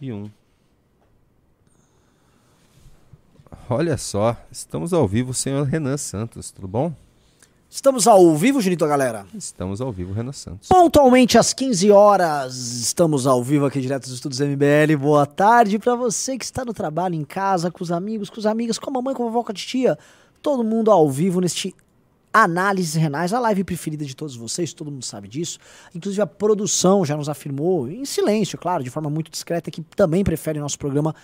e um. Olha só, estamos ao vivo, senhor Renan Santos, tudo bom? Estamos ao vivo, Junito, galera? Estamos ao vivo, Renan Santos. Pontualmente às 15 horas, estamos ao vivo aqui direto dos Estudos MBL. Boa tarde para você que está no trabalho, em casa, com os amigos, com as amigas, com a mamãe, com a vovó, com a tia. Todo mundo ao vivo neste Análises Renais, a live preferida de todos vocês, todo mundo sabe disso. Inclusive a produção já nos afirmou, em silêncio, claro, de forma muito discreta, que também prefere nosso programa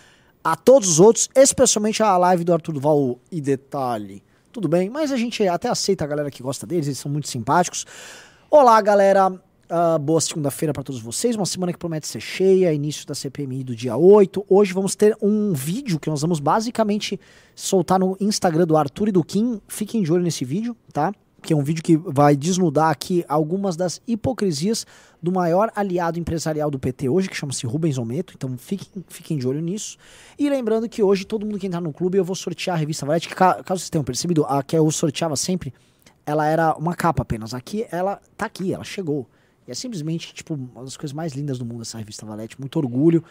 a todos os outros, especialmente a live do Arthur Val e detalhe. Tudo bem, mas a gente até aceita a galera que gosta deles, eles são muito simpáticos. Olá, galera. Uh, boa segunda-feira para todos vocês. Uma semana que promete ser cheia, início da CPMI do dia 8. Hoje vamos ter um vídeo que nós vamos basicamente soltar no Instagram do Arthur e do Kim. Fiquem de olho nesse vídeo, tá? Que é um vídeo que vai desnudar aqui algumas das hipocrisias do maior aliado empresarial do PT hoje, que chama-se Rubens Ometo. Então fiquem, fiquem de olho nisso. E lembrando que hoje todo mundo que entrar no clube eu vou sortear a revista Valete, que caso vocês tenham percebido, a que eu sorteava sempre, ela era uma capa apenas. Aqui ela tá aqui, ela chegou. E é simplesmente, tipo, uma das coisas mais lindas do mundo essa revista Valete. Muito orgulho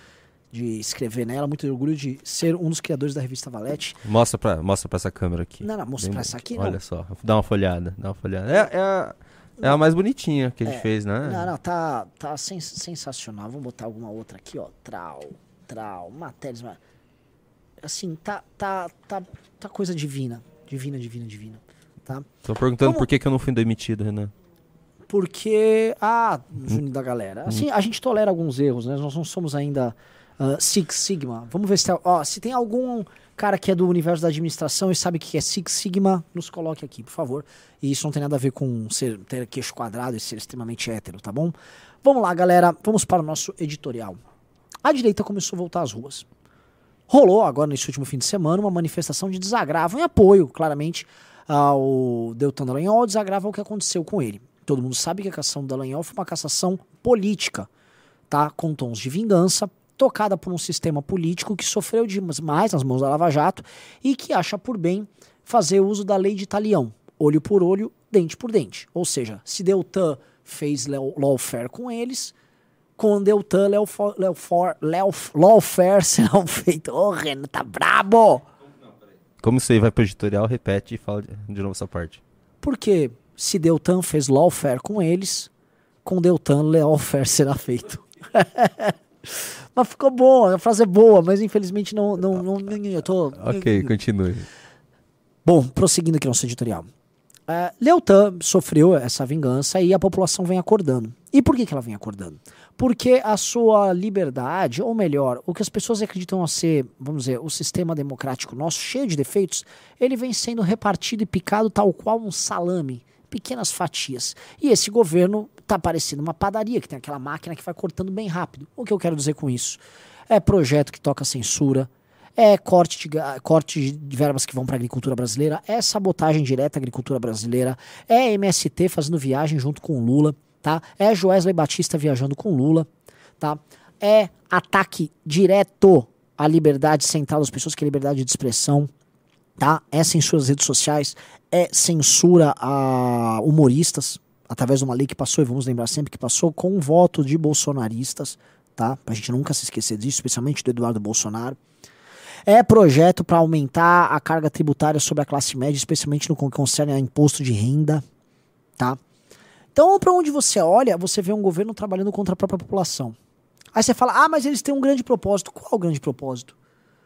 de escrever nela, muito orgulho de ser um dos criadores da revista Valete. Mostra pra, mostra pra essa câmera aqui. Não, não, mostra Bem, pra essa aqui, não. Olha só, dá uma folhada, dá uma folhada. É, é, a, é a mais bonitinha que a gente É. fez, né? Não, não, tá, tá sens sensacional. Vamos botar alguma outra aqui, ó. Trau, trau, matérias. ma- Assim, tá, tá, tá, tá coisa divina. Divina, divina, divina. Tá? Tô perguntando Como- por que, que eu não fui demitido, Renan. Porque. Ah, Juninho da galera. Assim, a gente tolera alguns erros, né? Nós não somos ainda ah, Six Sigma. Vamos ver se tem, ó, se tem algum cara que é do universo da administração e sabe o que é Six Sigma, nos coloque aqui, por favor. E isso não tem nada a ver com ser, ter queixo quadrado e ser extremamente hétero, tá bom? Vamos lá, galera. Vamos para o nosso editorial. A direita começou a voltar às ruas. Rolou agora nesse último fim de semana uma manifestação de desagravo em apoio, claramente, ao Deltan Dallagnol, desagravo ao que aconteceu com ele. Todo mundo sabe que a cassação do Dallagnol foi uma cassação política, tá? Com tons de vingança, tocada por um sistema político que sofreu demais nas mãos da Lava Jato e que acha por bem fazer uso da lei de talião, olho por olho, dente por dente. Ou seja, se Deltan fez law- lawfare com eles, com Deltan, lawfare, lawfare, lawf- lawfare serão feito. Ô, Renan, tá brabo! Como isso aí vai pro editorial, repete e fala de, de novo essa parte. Porque se Deltan fez lawfare com eles, com Deltan, lawfare será feito. mas ficou bom, a frase é boa, mas infelizmente não. não, não eu tô. Ok, continue. Bom, prosseguindo aqui nosso editorial. Uh, Leotan sofreu essa vingança e a população vem acordando. E por que, que ela vem acordando? Porque a sua liberdade, ou melhor, o que as pessoas acreditam a ser, vamos dizer, o sistema democrático nosso, cheio de defeitos, ele vem sendo repartido e picado tal qual um salame, pequenas fatias. E esse governo tá parecendo uma padaria, que tem aquela máquina que vai cortando bem rápido. O que eu quero dizer com isso? É projeto que toca censura, é corte de, corte de verbas que vão para a agricultura brasileira, é sabotagem direta à agricultura brasileira, é MST fazendo viagem junto com Lula, tá? É Joesley Batista viajando com Lula, tá? É ataque direto à liberdade central das pessoas, que é liberdade de expressão, tá? É censura às redes sociais, é censura a humoristas, através de uma lei que passou, e vamos lembrar sempre que passou, com o voto de bolsonaristas, tá? Pra gente nunca se esquecer disso, especialmente do Eduardo Bolsonaro. É projeto para aumentar a carga tributária sobre a classe média, especialmente no que concerne a imposto de renda, tá? Então, para onde você olha, você vê um governo trabalhando contra a própria população. Aí você fala: "Ah, mas eles têm um grande propósito". Qual o grande propósito?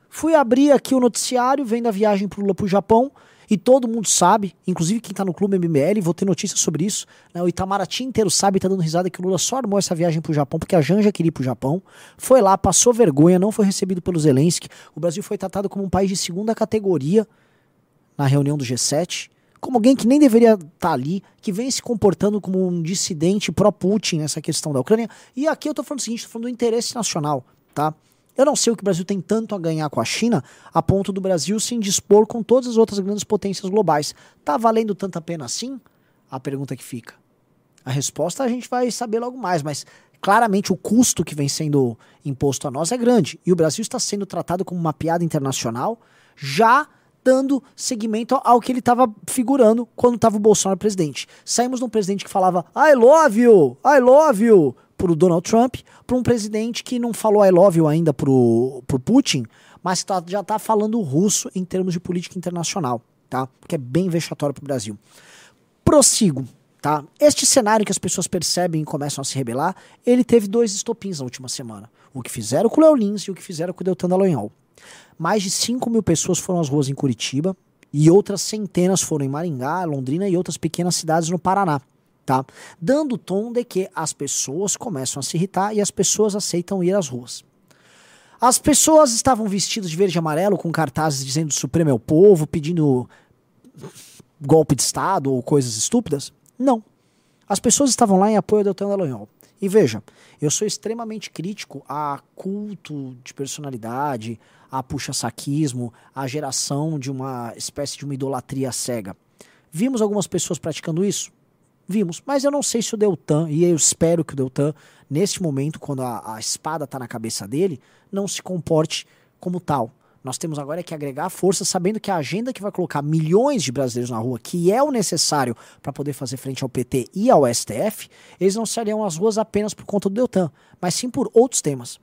Fui abrir aqui o noticiário, vendo a viagem pro pro Japão, e todo mundo sabe, inclusive quem tá no clube MBL, vou ter notícias sobre isso. Né? O Itamaraty inteiro sabe, tá dando risada que o Lula só armou essa viagem pro Japão porque a Janja queria ir pro Japão. Foi lá, passou vergonha, não foi recebido pelo Zelensky. O Brasil foi tratado como um país de segunda categoria na reunião do G7, como alguém que nem deveria estar ali, que vem se comportando como um dissidente pró-Putin nessa questão da Ucrânia. E aqui eu tô falando o seguinte, tô falando do interesse nacional, tá? Eu não sei o que o Brasil tem tanto a ganhar com a China, a ponto do Brasil se indispor com todas as outras grandes potências globais. Tá valendo tanta pena assim? A pergunta que fica. A resposta a gente vai saber logo mais, mas claramente o custo que vem sendo imposto a nós é grande. E o Brasil está sendo tratado como uma piada internacional, já dando seguimento ao que ele estava figurando quando estava o Bolsonaro presidente. Saímos de um presidente que falava I love you, I love you, pro Donald Trump, para um presidente que não falou I love you ainda pro, pro Putin, mas tá, já tá falando russo em termos de política internacional, tá? Que é bem vexatório pro Brasil. Prossigo, tá? Este cenário que as pessoas percebem e começam a se rebelar, ele teve dois estopins na última semana. O que fizeram com o Léo Lins e o que fizeram com o Deltan Dallagnol. Mais de 5 mil pessoas foram às ruas em Curitiba e outras centenas foram em Maringá, Londrina e outras pequenas cidades no Paraná tá? Dando o tom de que as pessoas começam a se irritar e as pessoas aceitam ir às ruas. As pessoas estavam vestidas de verde e amarelo com cartazes dizendo Supremo é o povo, pedindo golpe de Estado ou coisas estúpidas? Não. As pessoas estavam lá em apoio ao Deltan Dallagnol. E veja, eu sou extremamente crítico a culto de personalidade, a puxa-saquismo, a geração de uma espécie de uma idolatria cega. Vimos algumas pessoas praticando isso? Vimos. Mas eu não sei se o Deltan, e eu espero que o Deltan, neste momento, quando a, a espada está na cabeça dele, não se comporte como tal. Nós temos agora que agregar força, sabendo que a agenda que vai colocar milhões de brasileiros na rua, que é o necessário para poder fazer frente ao PT e ao STF, eles não sairiam às ruas apenas por conta do Deltan, mas sim por outros temas.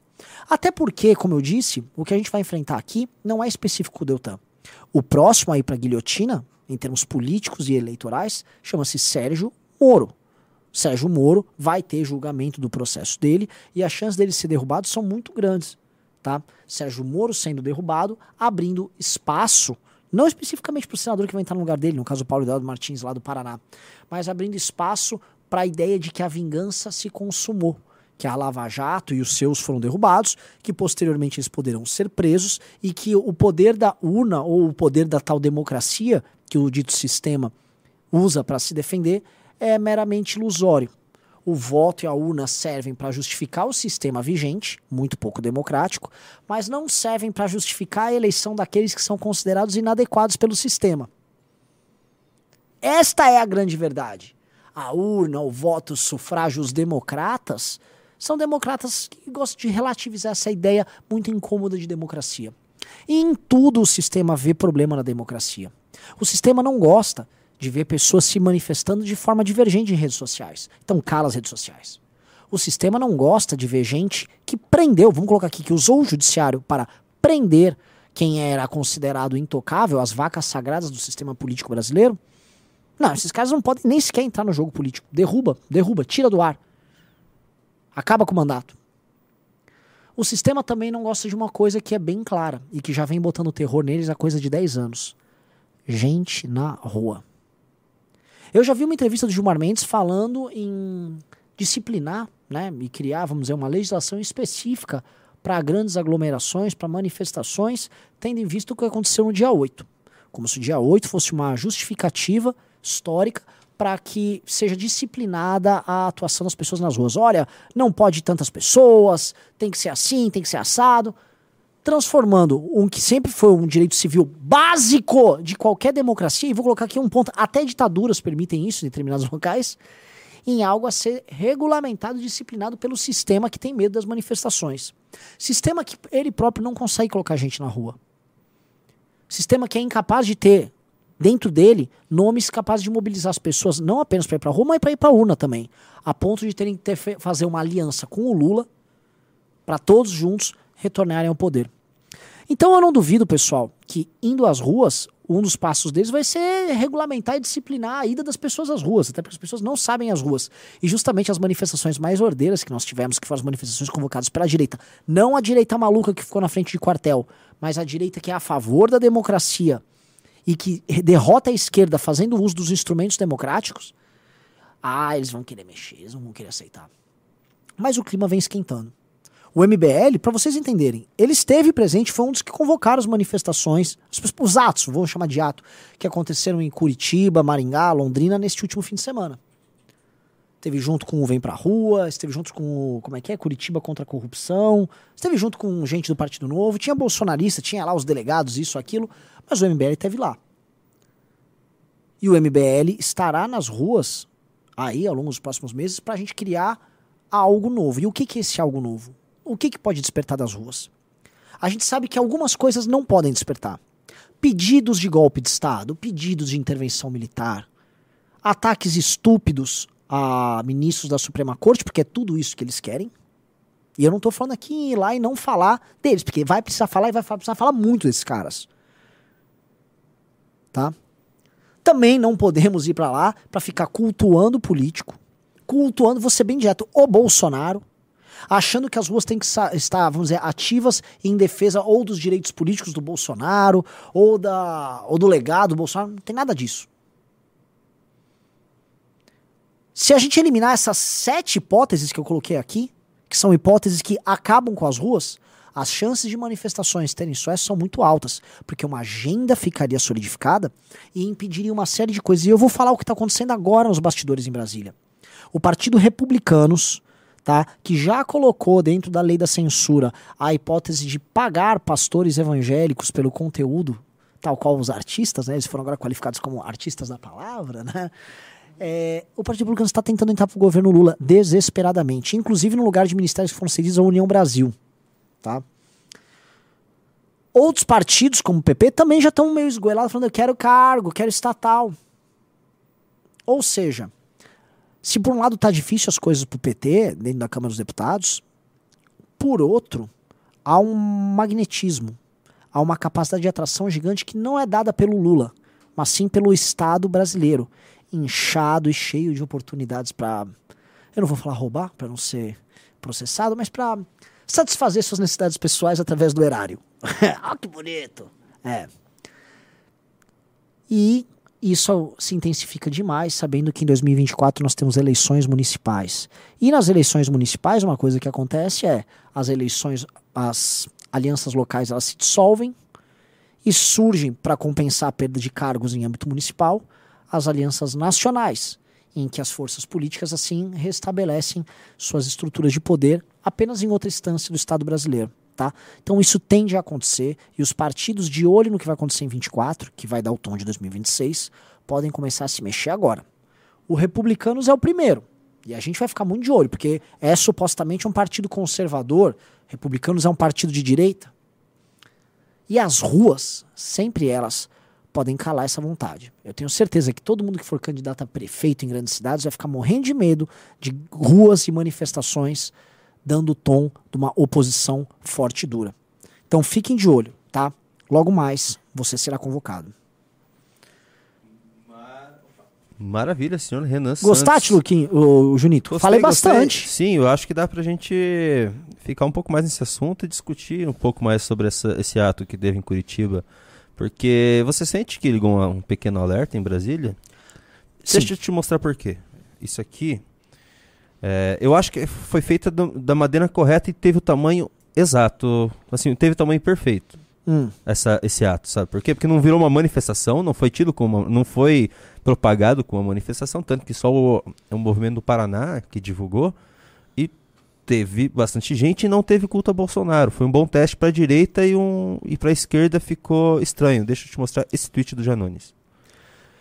Até porque, como eu disse, o que a gente vai enfrentar aqui não é específico do Deltan. O próximo aí para guilhotina, em termos políticos e eleitorais, chama-se Sérgio Moro. Sérgio Moro vai ter julgamento do processo dele e as chances dele ser derrubado são muito grandes. Tá? Sérgio Moro sendo derrubado, abrindo espaço, não especificamente para o senador que vai entrar no lugar dele, no caso Paulo Eduardo Martins, lá do Paraná, mas abrindo espaço para a ideia de que a vingança se consumou, que a Lava Jato e os seus foram derrubados, que posteriormente eles poderão ser presos e que o poder da urna ou o poder da tal democracia que o dito sistema usa para se defender é meramente ilusório. O voto e a urna servem para justificar o sistema vigente, muito pouco democrático, mas não servem para justificar a eleição daqueles que são considerados inadequados pelo sistema. Esta é a grande verdade. A urna, o voto, os sufrágios democratas são democratas que gostam de relativizar essa ideia muito incômoda de democracia. E em tudo o sistema vê problema na democracia. O sistema não gosta de ver pessoas se manifestando de forma divergente em redes sociais. Então cala as redes sociais. O sistema não gosta de ver gente que prendeu, vamos colocar aqui, que usou o judiciário para prender quem era considerado intocável, as vacas sagradas do sistema político brasileiro. Não, esses caras não podem nem sequer entrar no jogo político. Derruba, derruba, tira do ar. Acaba com o mandato. O sistema também não gosta de uma coisa que é bem clara e que já vem botando terror neles há coisa de 10 anos. Gente na rua. Eu já vi uma entrevista do Gilmar Mendes falando em disciplinar né, e criar, vamos dizer, uma legislação específica para grandes aglomerações, para manifestações, tendo em vista o que aconteceu no dia 8. Como se o dia 8 fosse uma justificativa histórica para que seja disciplinada a atuação das pessoas nas ruas. Olha, não pode tantas pessoas, tem que ser assim, tem que ser assado transformando um que sempre foi um direito civil básico de qualquer democracia, e vou colocar aqui um ponto, até ditaduras permitem isso em determinados locais, em algo a ser regulamentado e disciplinado pelo sistema que tem medo das manifestações. Sistema que ele próprio não consegue colocar gente na rua. Sistema que é incapaz de ter dentro dele nomes capazes de mobilizar as pessoas não apenas para ir para a rua, mas para ir para a urna também, a ponto de terem que ter, fazer uma aliança com o Lula para todos juntos retornarem ao poder. Então eu não duvido, pessoal, que indo às ruas, um dos passos deles vai ser regulamentar e disciplinar a ida das pessoas às ruas, até porque as pessoas não sabem as ruas. E justamente as manifestações mais ordeiras que nós tivemos, que foram as manifestações convocadas pela direita, não a direita maluca que ficou na frente de quartel, mas a direita que é a favor da democracia e que derrota a esquerda fazendo uso dos instrumentos democráticos, ah, eles vão querer mexer, eles não vão querer aceitar. Mas o clima vem esquentando. O MBL, para vocês entenderem, ele esteve presente, foi um dos que convocaram as manifestações, os atos, vamos chamar de ato, que aconteceram em Curitiba, Maringá, Londrina neste último fim de semana. Esteve junto com o Vem Pra Rua, esteve junto com o, como é que é, Curitiba contra a corrupção, esteve junto com gente do Partido Novo, tinha bolsonarista, tinha lá os delegados, isso, aquilo, mas o MBL esteve lá. E o MBL estará nas ruas aí ao longo dos próximos meses para a gente criar algo novo. E o que, que é esse algo novo? O que, que pode despertar das ruas? A gente sabe que algumas coisas não podem despertar. Pedidos de golpe de Estado, pedidos de intervenção militar, ataques estúpidos a ministros da Suprema Corte, porque é tudo isso que eles querem. E eu não tô falando aqui em ir lá e não falar deles, porque vai precisar falar e vai precisar falar muito desses caras. Tá? Também não podemos ir para lá para ficar cultuando o político, cultuando, ser bem direto, o Bolsonaro, achando que as ruas têm que estar, vamos dizer, ativas em defesa ou dos direitos políticos do Bolsonaro, ou, da, ou do legado do Bolsonaro. Não tem nada disso. Se a gente eliminar essas sete hipóteses que eu coloquei aqui, que são hipóteses que acabam com as ruas, as chances de manifestações terem sucesso são muito altas, porque uma agenda ficaria solidificada e impediria uma série de coisas. E eu vou falar o que está acontecendo agora nos bastidores em Brasília. O Partido Republicanos, tá, que já colocou dentro da lei da censura a hipótese de pagar pastores evangélicos pelo conteúdo, tal qual os artistas, né, eles foram agora qualificados como artistas da palavra, né? É, o Partido Republicano está tentando entrar para o governo Lula desesperadamente, inclusive no lugar de ministérios que foram cedidos à União Brasil. Tá? Outros partidos, como o PP, também já estão meio esgoelados, falando: eu quero cargo, quero estatal. Ou seja, se por um lado está difícil as coisas para o PT, dentro da Câmara dos Deputados, por outro, há um magnetismo, há uma capacidade de atração gigante que não é dada pelo Lula, mas sim pelo Estado brasileiro inchado e cheio de oportunidades para, eu não vou falar roubar, para não ser processado, mas para satisfazer suas necessidades pessoais através do erário. ah, que bonito! É. E isso se intensifica demais, sabendo que em 2024 nós temos eleições municipais. E nas eleições municipais, uma coisa que acontece é as eleições, as alianças locais, elas se dissolvem e surgem para compensar a perda de cargos em âmbito municipal as alianças nacionais, em que as forças políticas assim restabelecem suas estruturas de poder apenas em outra instância do Estado brasileiro. Tá? Então isso tende a acontecer e os partidos de olho no que vai acontecer em 24, que vai dar o tom de 2026, podem começar a se mexer agora. O Republicanos é o primeiro. E a gente vai ficar muito de olho, porque é supostamente um partido conservador, Republicanos é um partido de direita. E as ruas, sempre elas, podem calar essa vontade. Eu tenho certeza que todo mundo que for candidato a prefeito em grandes cidades vai ficar morrendo de medo de ruas e manifestações dando o tom de uma oposição forte e dura. Então fiquem de olho, tá? Logo mais você será convocado. Maravilha, senhor Renan Gostaste, Luquinho, o, o Junito? Gostei, Falei bastante. Gostei. Sim, eu acho que dá pra gente ficar um pouco mais nesse assunto e discutir um pouco mais sobre essa, esse ato que teve em Curitiba porque você sente que ligou um, um pequeno alerta em Brasília? Sim. Deixa eu te mostrar por quê. Isso aqui, é, eu acho que foi feita do, da madeira correta e teve o tamanho exato. Assim, teve o tamanho perfeito. Hum. Essa, esse ato, sabe por quê? Porque não virou uma manifestação, não foi tido como não foi propagado como uma manifestação, tanto que só o, o movimento do Paraná que divulgou teve bastante gente e não teve culto a Bolsonaro. Foi um bom teste para a direita e, um, e para a esquerda ficou estranho. Deixa eu te mostrar esse tweet do Janones.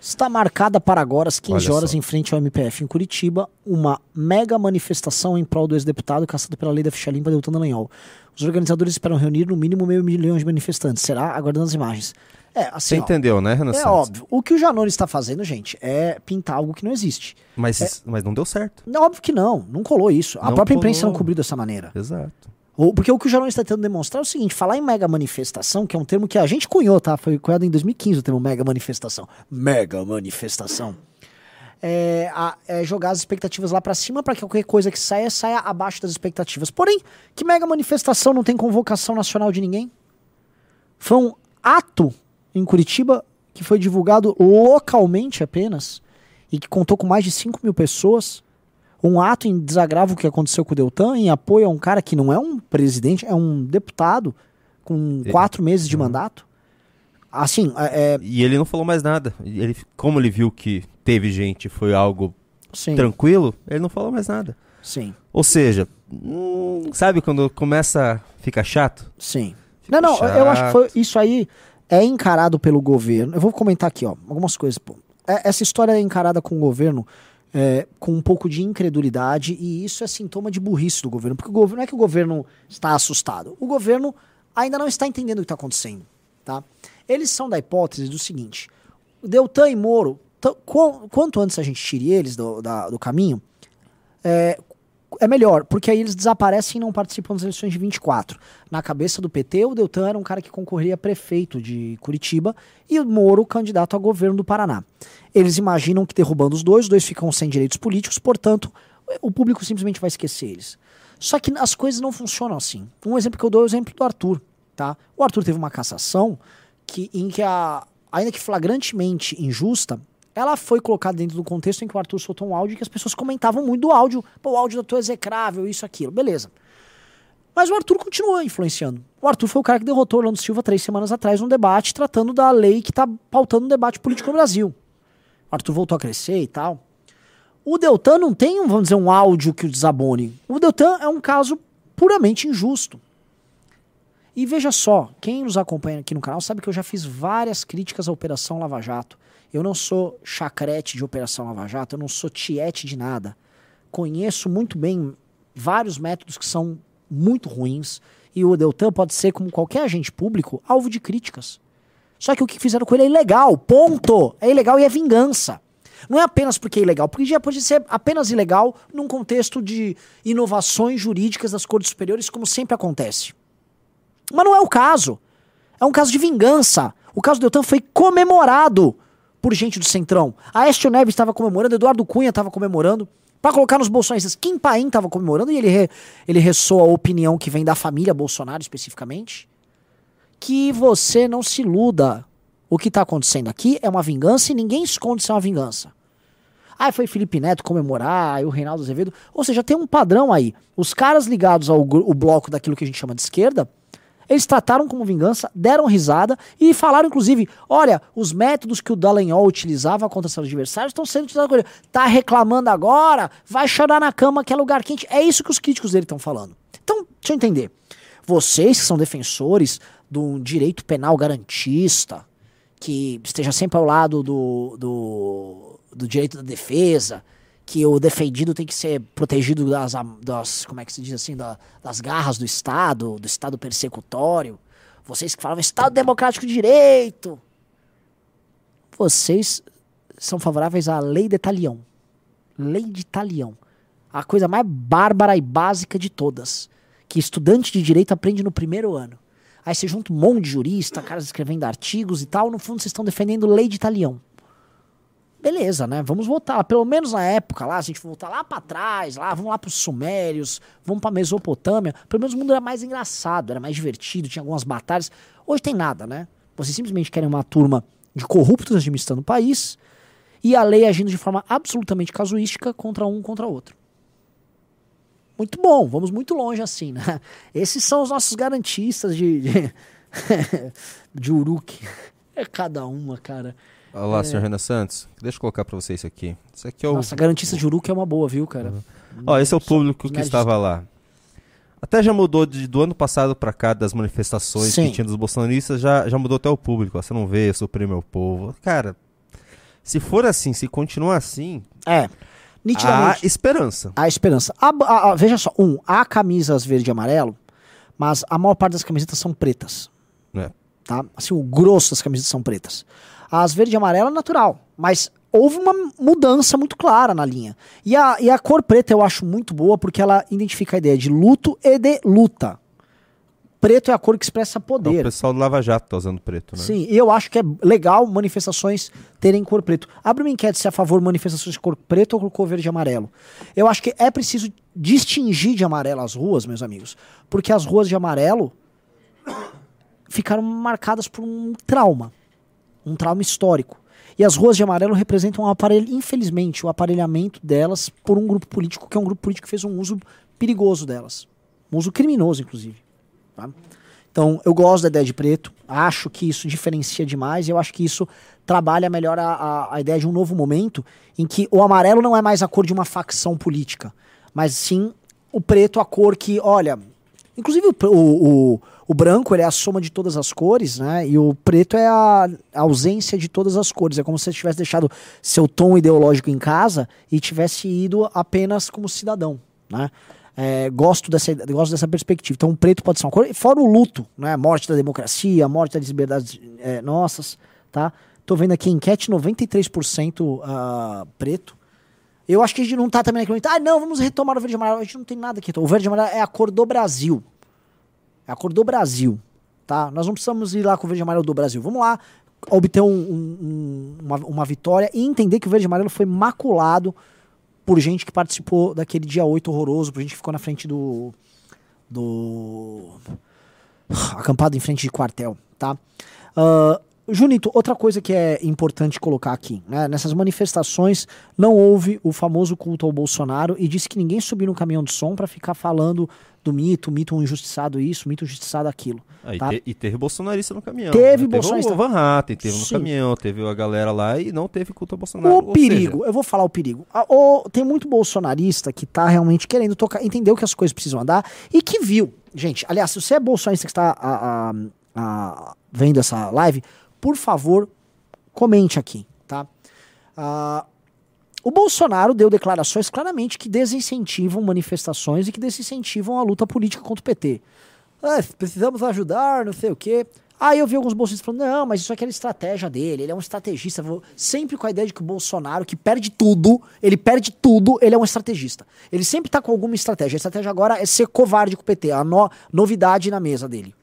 Está marcada para agora, às 15 Olha horas, só. em frente ao MPF em Curitiba, uma mega manifestação em prol do ex-deputado caçado pela lei da ficha limpa Deltan Dallagnol. Os organizadores esperam reunir no mínimo meio milhão de manifestantes. Será? Aguardando as imagens. É, assim, Você ó, entendeu, né, Renan? É Santos? óbvio. O que o Janone está fazendo, gente, é pintar algo que não existe. Mas, é, mas não deu certo. Não, óbvio que não. Não colou isso. A própria imprensa não cobriu dessa maneira. Exato. Porque o que o Janone está tentando demonstrar é o seguinte: falar em mega manifestação, que é um termo que a gente cunhou, tá? Foi cunhado em 2015 o termo mega manifestação. Mega manifestação. É, a, é, jogar as expectativas lá para cima para que qualquer coisa que saia, saia abaixo das expectativas. Porém, que mega manifestação não tem convocação nacional de ninguém? Foi um ato em Curitiba que foi divulgado localmente apenas e que contou com mais de 5 mil pessoas. Um ato em desagravo que aconteceu com o Deltan, em apoio a um cara que não é um presidente, é um deputado com quatro meses de uhum. mandato. Assim, é, é... E ele não falou mais nada. Ele, como ele viu que teve gente, foi algo Sim. tranquilo, ele não falou mais nada. Sim. Ou seja, hum, sabe quando começa a ficar chato? Sim. Fica não, não, chato. eu acho que foi isso aí é encarado pelo governo. Eu vou comentar aqui, ó, algumas coisas. Pô. É, essa história é encarada com o governo é, com um pouco de incredulidade e isso é sintoma de burrice do governo, porque o governo não é que o governo está assustado, o governo ainda não está entendendo o que está acontecendo, tá? Eles são da hipótese do seguinte: Deltan e Moro qu- quanto antes a gente tire eles do, da- do caminho, é, é melhor, porque aí eles desaparecem e não participam das eleições de 24. Na cabeça do PT, o Deltan era um cara que concorria a prefeito de Curitiba e o Moro candidato a governo do Paraná. Eles imaginam que derrubando os dois, os dois ficam sem direitos políticos, portanto, o público simplesmente vai esquecer eles. Só que as coisas não funcionam assim. Um exemplo que eu dou é o exemplo do Arthur. Tá? O Arthur teve uma cassação que, em que, a, ainda que flagrantemente injusta, ela foi colocada dentro do contexto em que o Arthur soltou um áudio que as pessoas comentavam muito do áudio. Pô, o áudio do Arthur é execrável, isso, aquilo. Beleza. Mas o Arthur continua influenciando. O Arthur foi o cara que derrotou Orlando Silva três semanas atrás num debate tratando da lei que está pautando o debate político no Brasil. O Arthur voltou a crescer e tal. O Deltan não tem, um, vamos dizer, um áudio que o desabone. O Deltan é um caso puramente injusto. E veja só, quem nos acompanha aqui no canal sabe que eu já fiz várias críticas à Operação Lava Jato. Eu não sou chacrete de Operação Lava Jato, eu não sou tiete de nada. Conheço muito bem vários métodos que são muito ruins e o Deltan pode ser, como qualquer agente público, alvo de críticas. Só que o que fizeram com ele é ilegal, ponto! É ilegal e é vingança. Não é apenas porque é ilegal, porque já pode ser apenas ilegal num contexto de inovações jurídicas das cortes superiores, como sempre acontece. Mas não é o caso. É um caso de vingança. O caso do Deltan foi comemorado por gente do Centrão. A Estio Neves estava comemorando, Eduardo Cunha estava comemorando. Para colocar nos bolsonaristas, Kim Paim estava comemorando e ele, re, ele ressoa a opinião que vem da família Bolsonaro especificamente. Que você não se iluda. O que está acontecendo aqui é uma vingança e ninguém esconde se é uma vingança. Ah, foi Felipe Neto comemorar, aí o Reinaldo Azevedo. Ou seja, tem um padrão aí. Os caras ligados ao bloco daquilo que a gente chama de esquerda, eles trataram como vingança, deram risada e falaram, inclusive, olha, os métodos que o Dallagnol utilizava contra seus adversários estão sendo utilizados agora. Tá reclamando agora? Vai chorar na cama que é lugar quente. É isso que os críticos dele estão falando. Então, deixa eu entender. Vocês que são defensores do direito penal garantista, que esteja sempre ao lado do, do, do direito da defesa, que o defendido tem que ser protegido das, das como é que se diz assim, da, das garras do Estado, do Estado persecutório. Vocês que falavam Estado Democrático de Direito. Vocês são favoráveis à lei de talião. Lei de talião. A coisa mais bárbara e básica de todas. Que estudante de direito aprende no primeiro ano. Aí você junta um monte de jurista, caras escrevendo artigos e tal. No fundo, vocês estão defendendo lei de talião beleza, né? Vamos voltar, pelo menos na época lá, a gente voltar lá para trás, lá, vamos lá pros Sumérios, vamos pra Mesopotâmia, pelo menos o mundo era mais engraçado, era mais divertido, tinha algumas batalhas. Hoje tem nada, né? Vocês simplesmente querem uma turma de corruptos administrando o país e a lei agindo de forma absolutamente casuística contra um contra outro. Muito bom, vamos muito longe assim, né? Esses são os nossos garantistas de, de, de Uruk. É cada uma, cara. Olá, É. senhor Renan Santos. Deixa eu colocar pra você isso aqui. Isso aqui é o. Nossa, garantista de Uruk é uma boa, viu, cara? Ó, esse é o público que estava lá. Até já mudou de- do ano passado pra cá das manifestações Sim. que tinha dos bolsonaristas, já, já mudou até o público. ó. Você não vê, suprimir o povo. Cara, se for assim, se continuar assim, É. há Nitidamente. esperança. A esperança. A- a- a- veja só, um, há camisas verde e amarelo, mas a maior parte das camisetas são pretas. né? Tá? Assim, o grosso das camisetas são pretas. As verde e amarelo é natural, mas houve uma mudança muito clara na linha. E a, e a cor preta eu acho muito boa porque ela identifica a ideia de luto e de luta. Preto é a cor que expressa É o poder. pessoal do Lava Jato tá usando preto, né? Sim, e eu acho que é legal manifestações terem cor preto. Abre uma enquete se é a favor de manifestações de cor preto ou cor verde e amarelo. Eu acho que é preciso distinguir de amarelo as ruas, meus amigos, porque as ruas de amarelo ficaram marcadas por um trauma, um trauma histórico. E as ruas de amarelo representam um aparelho, infelizmente, o aparelhamento delas por um grupo político que é um grupo político que fez um uso perigoso delas. Um uso criminoso, inclusive. Tá? Então, eu gosto da ideia de preto, acho que isso diferencia demais e eu acho que isso trabalha melhor a, a, a ideia de um novo momento em que o amarelo não é mais a cor de uma facção política, mas sim o preto a cor que, olha, inclusive o, o, o, branco ele é a soma de todas as cores, né? E o preto é a, ausência de todas as cores. É como se você tivesse deixado seu tom ideológico em casa e tivesse ido apenas como cidadão, né? É, gosto, dessa, gosto dessa perspectiva. Então, o preto pode ser uma cor, fora o luto, né? Morte da democracia, morte das liberdades é, nossas, tá? Tô vendo aqui enquete 93% ah, preto. Eu acho que a gente não tá também naquele momento. Ah, não, vamos retomar o verde amarelo. A gente não tem nada aqui. O verde amarelo é a cor do Brasil. É a cor do Brasil. Tá? Nós não precisamos ir lá com o verde e amarelo do Brasil. Vamos lá obter um- um- um- uma, uma vitória e entender que o verde e amarelo foi maculado por gente que participou daquele dia 8 horroroso, por gente que ficou na frente do. do. acampado em frente de quartel, tá? Ah, Junito, outra coisa que é importante colocar aqui, né? Nessas manifestações não houve o famoso culto ao Bolsonaro e disse que ninguém subiu no caminhão de som pra ficar falando do mito, mito injustiçado isso, mito injustiçado aquilo. Aí tá? te- e teve bolsonarista no caminhão. Teve né? bolsonarista. o Van Hatten, teve no Sim. caminhão, teve a galera lá e não teve culto a Bolsonaro. O Ou perigo, seja, eu vou falar o perigo. Ah, o- tem muito bolsonarista que tá realmente querendo tocar, entendeu que as coisas precisam andar e que viu. Gente, aliás, se você é bolsonarista que está a- a- a- vendo essa live, por favor, comente aqui, tá? Ah, o Bolsonaro deu declarações claramente que desincentivam manifestações e que desincentivam a luta política contra o PT. Ah, precisamos ajudar, não sei o quê. Aí eu vi alguns bolsistas falando, não, mas isso aqui era estratégia dele, ele é um estrategista. Sempre com a ideia de que o Bolsonaro, que perde tudo, ele perde tudo, ele é um estrategista. Ele sempre tá com alguma estratégia. A estratégia agora é ser covarde com o PT, a no- novidade na mesa dele.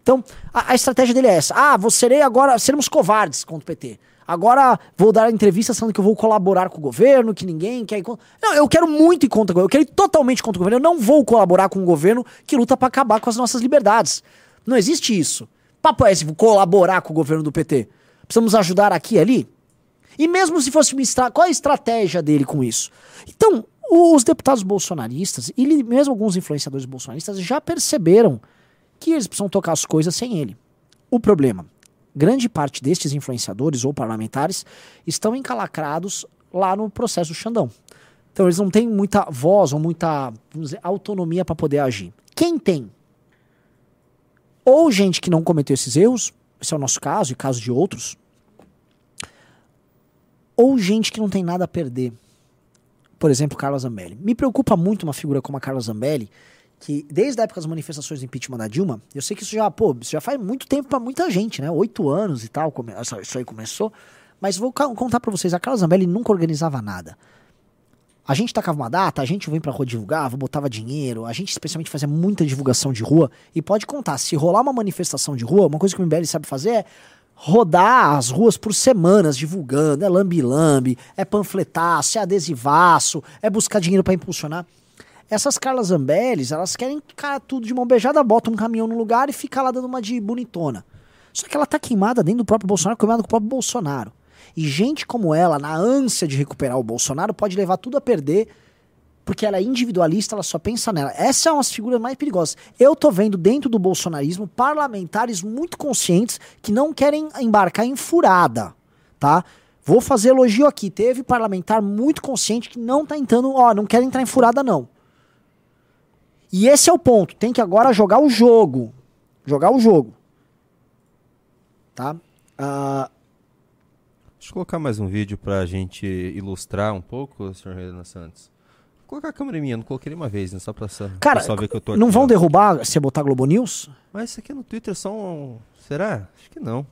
Então, a, a estratégia dele é essa. Ah, vou serei agora, seremos covardes contra o PT. Agora vou dar entrevista falando que eu vou colaborar com o governo, que ninguém quer. Não, eu quero muito ir contra o governo. Eu quero ir totalmente contra o governo. Eu não vou colaborar com um governo que luta pra acabar com as nossas liberdades. Não existe isso. Papo é esse, colaborar com o governo do PT. Precisamos ajudar aqui e ali? E mesmo se fosse uma estra... qual é a estratégia dele com isso? Então, os deputados bolsonaristas e mesmo alguns influenciadores bolsonaristas já perceberam que eles precisam tocar as coisas sem ele. O problema, grande parte destes influenciadores ou parlamentares estão encalacrados lá no processo Xandão. Então eles não têm muita voz ou muita dizer, autonomia para poder agir. Quem tem? Ou gente que não cometeu esses erros, esse é o nosso caso e caso de outros, ou gente que não tem nada a perder. Por exemplo, Carla Zambelli. Me preocupa muito uma figura como a Carla Zambelli, que desde a época das manifestações do impeachment da Dilma, eu sei que isso já, pô, isso já faz muito tempo pra muita gente, né? Oito anos e tal, come- isso aí começou. Mas vou contar pra vocês, a Carla Zambelli nunca organizava nada. A gente tacava uma data, a gente vem pra rua divulgava, botava dinheiro, a gente especialmente fazia muita divulgação de rua. E pode contar, se rolar uma manifestação de rua, uma coisa que o MBL sabe fazer é rodar as ruas por semanas divulgando. É lambi-lambi, é panfletaço, é adesivaço, é buscar dinheiro pra impulsionar. Essas Carlas Zambellis, elas querem ficar tudo de mão beijada, bota um caminhão no lugar e fica lá dando uma de bonitona. Só que ela tá queimada dentro do próprio Bolsonaro, queimada com o próprio Bolsonaro. E gente como ela, na ânsia de recuperar o Bolsonaro, pode levar tudo a perder, porque ela é individualista, ela só pensa nela. Essas são as figuras mais perigosas. Eu tô vendo dentro do bolsonarismo parlamentares muito conscientes que não querem embarcar em furada, tá? Vou fazer elogio aqui. Teve parlamentar muito consciente que não tá entrando, ó, não quer entrar em furada não. E esse é o ponto. Tem que agora jogar o jogo. Jogar o jogo. Tá? Ah, Deixa eu colocar mais um vídeo pra gente ilustrar um pouco, senhor Renan Santos. Vou colocar a câmera em mim, eu não coloquei nenhuma vez, né? Só pra sa- cara, pessoal ver que eu tô não aqui, vão ó. derrubar se botar Globo News? Mas isso aqui é no Twitter só um... Será? Acho que não.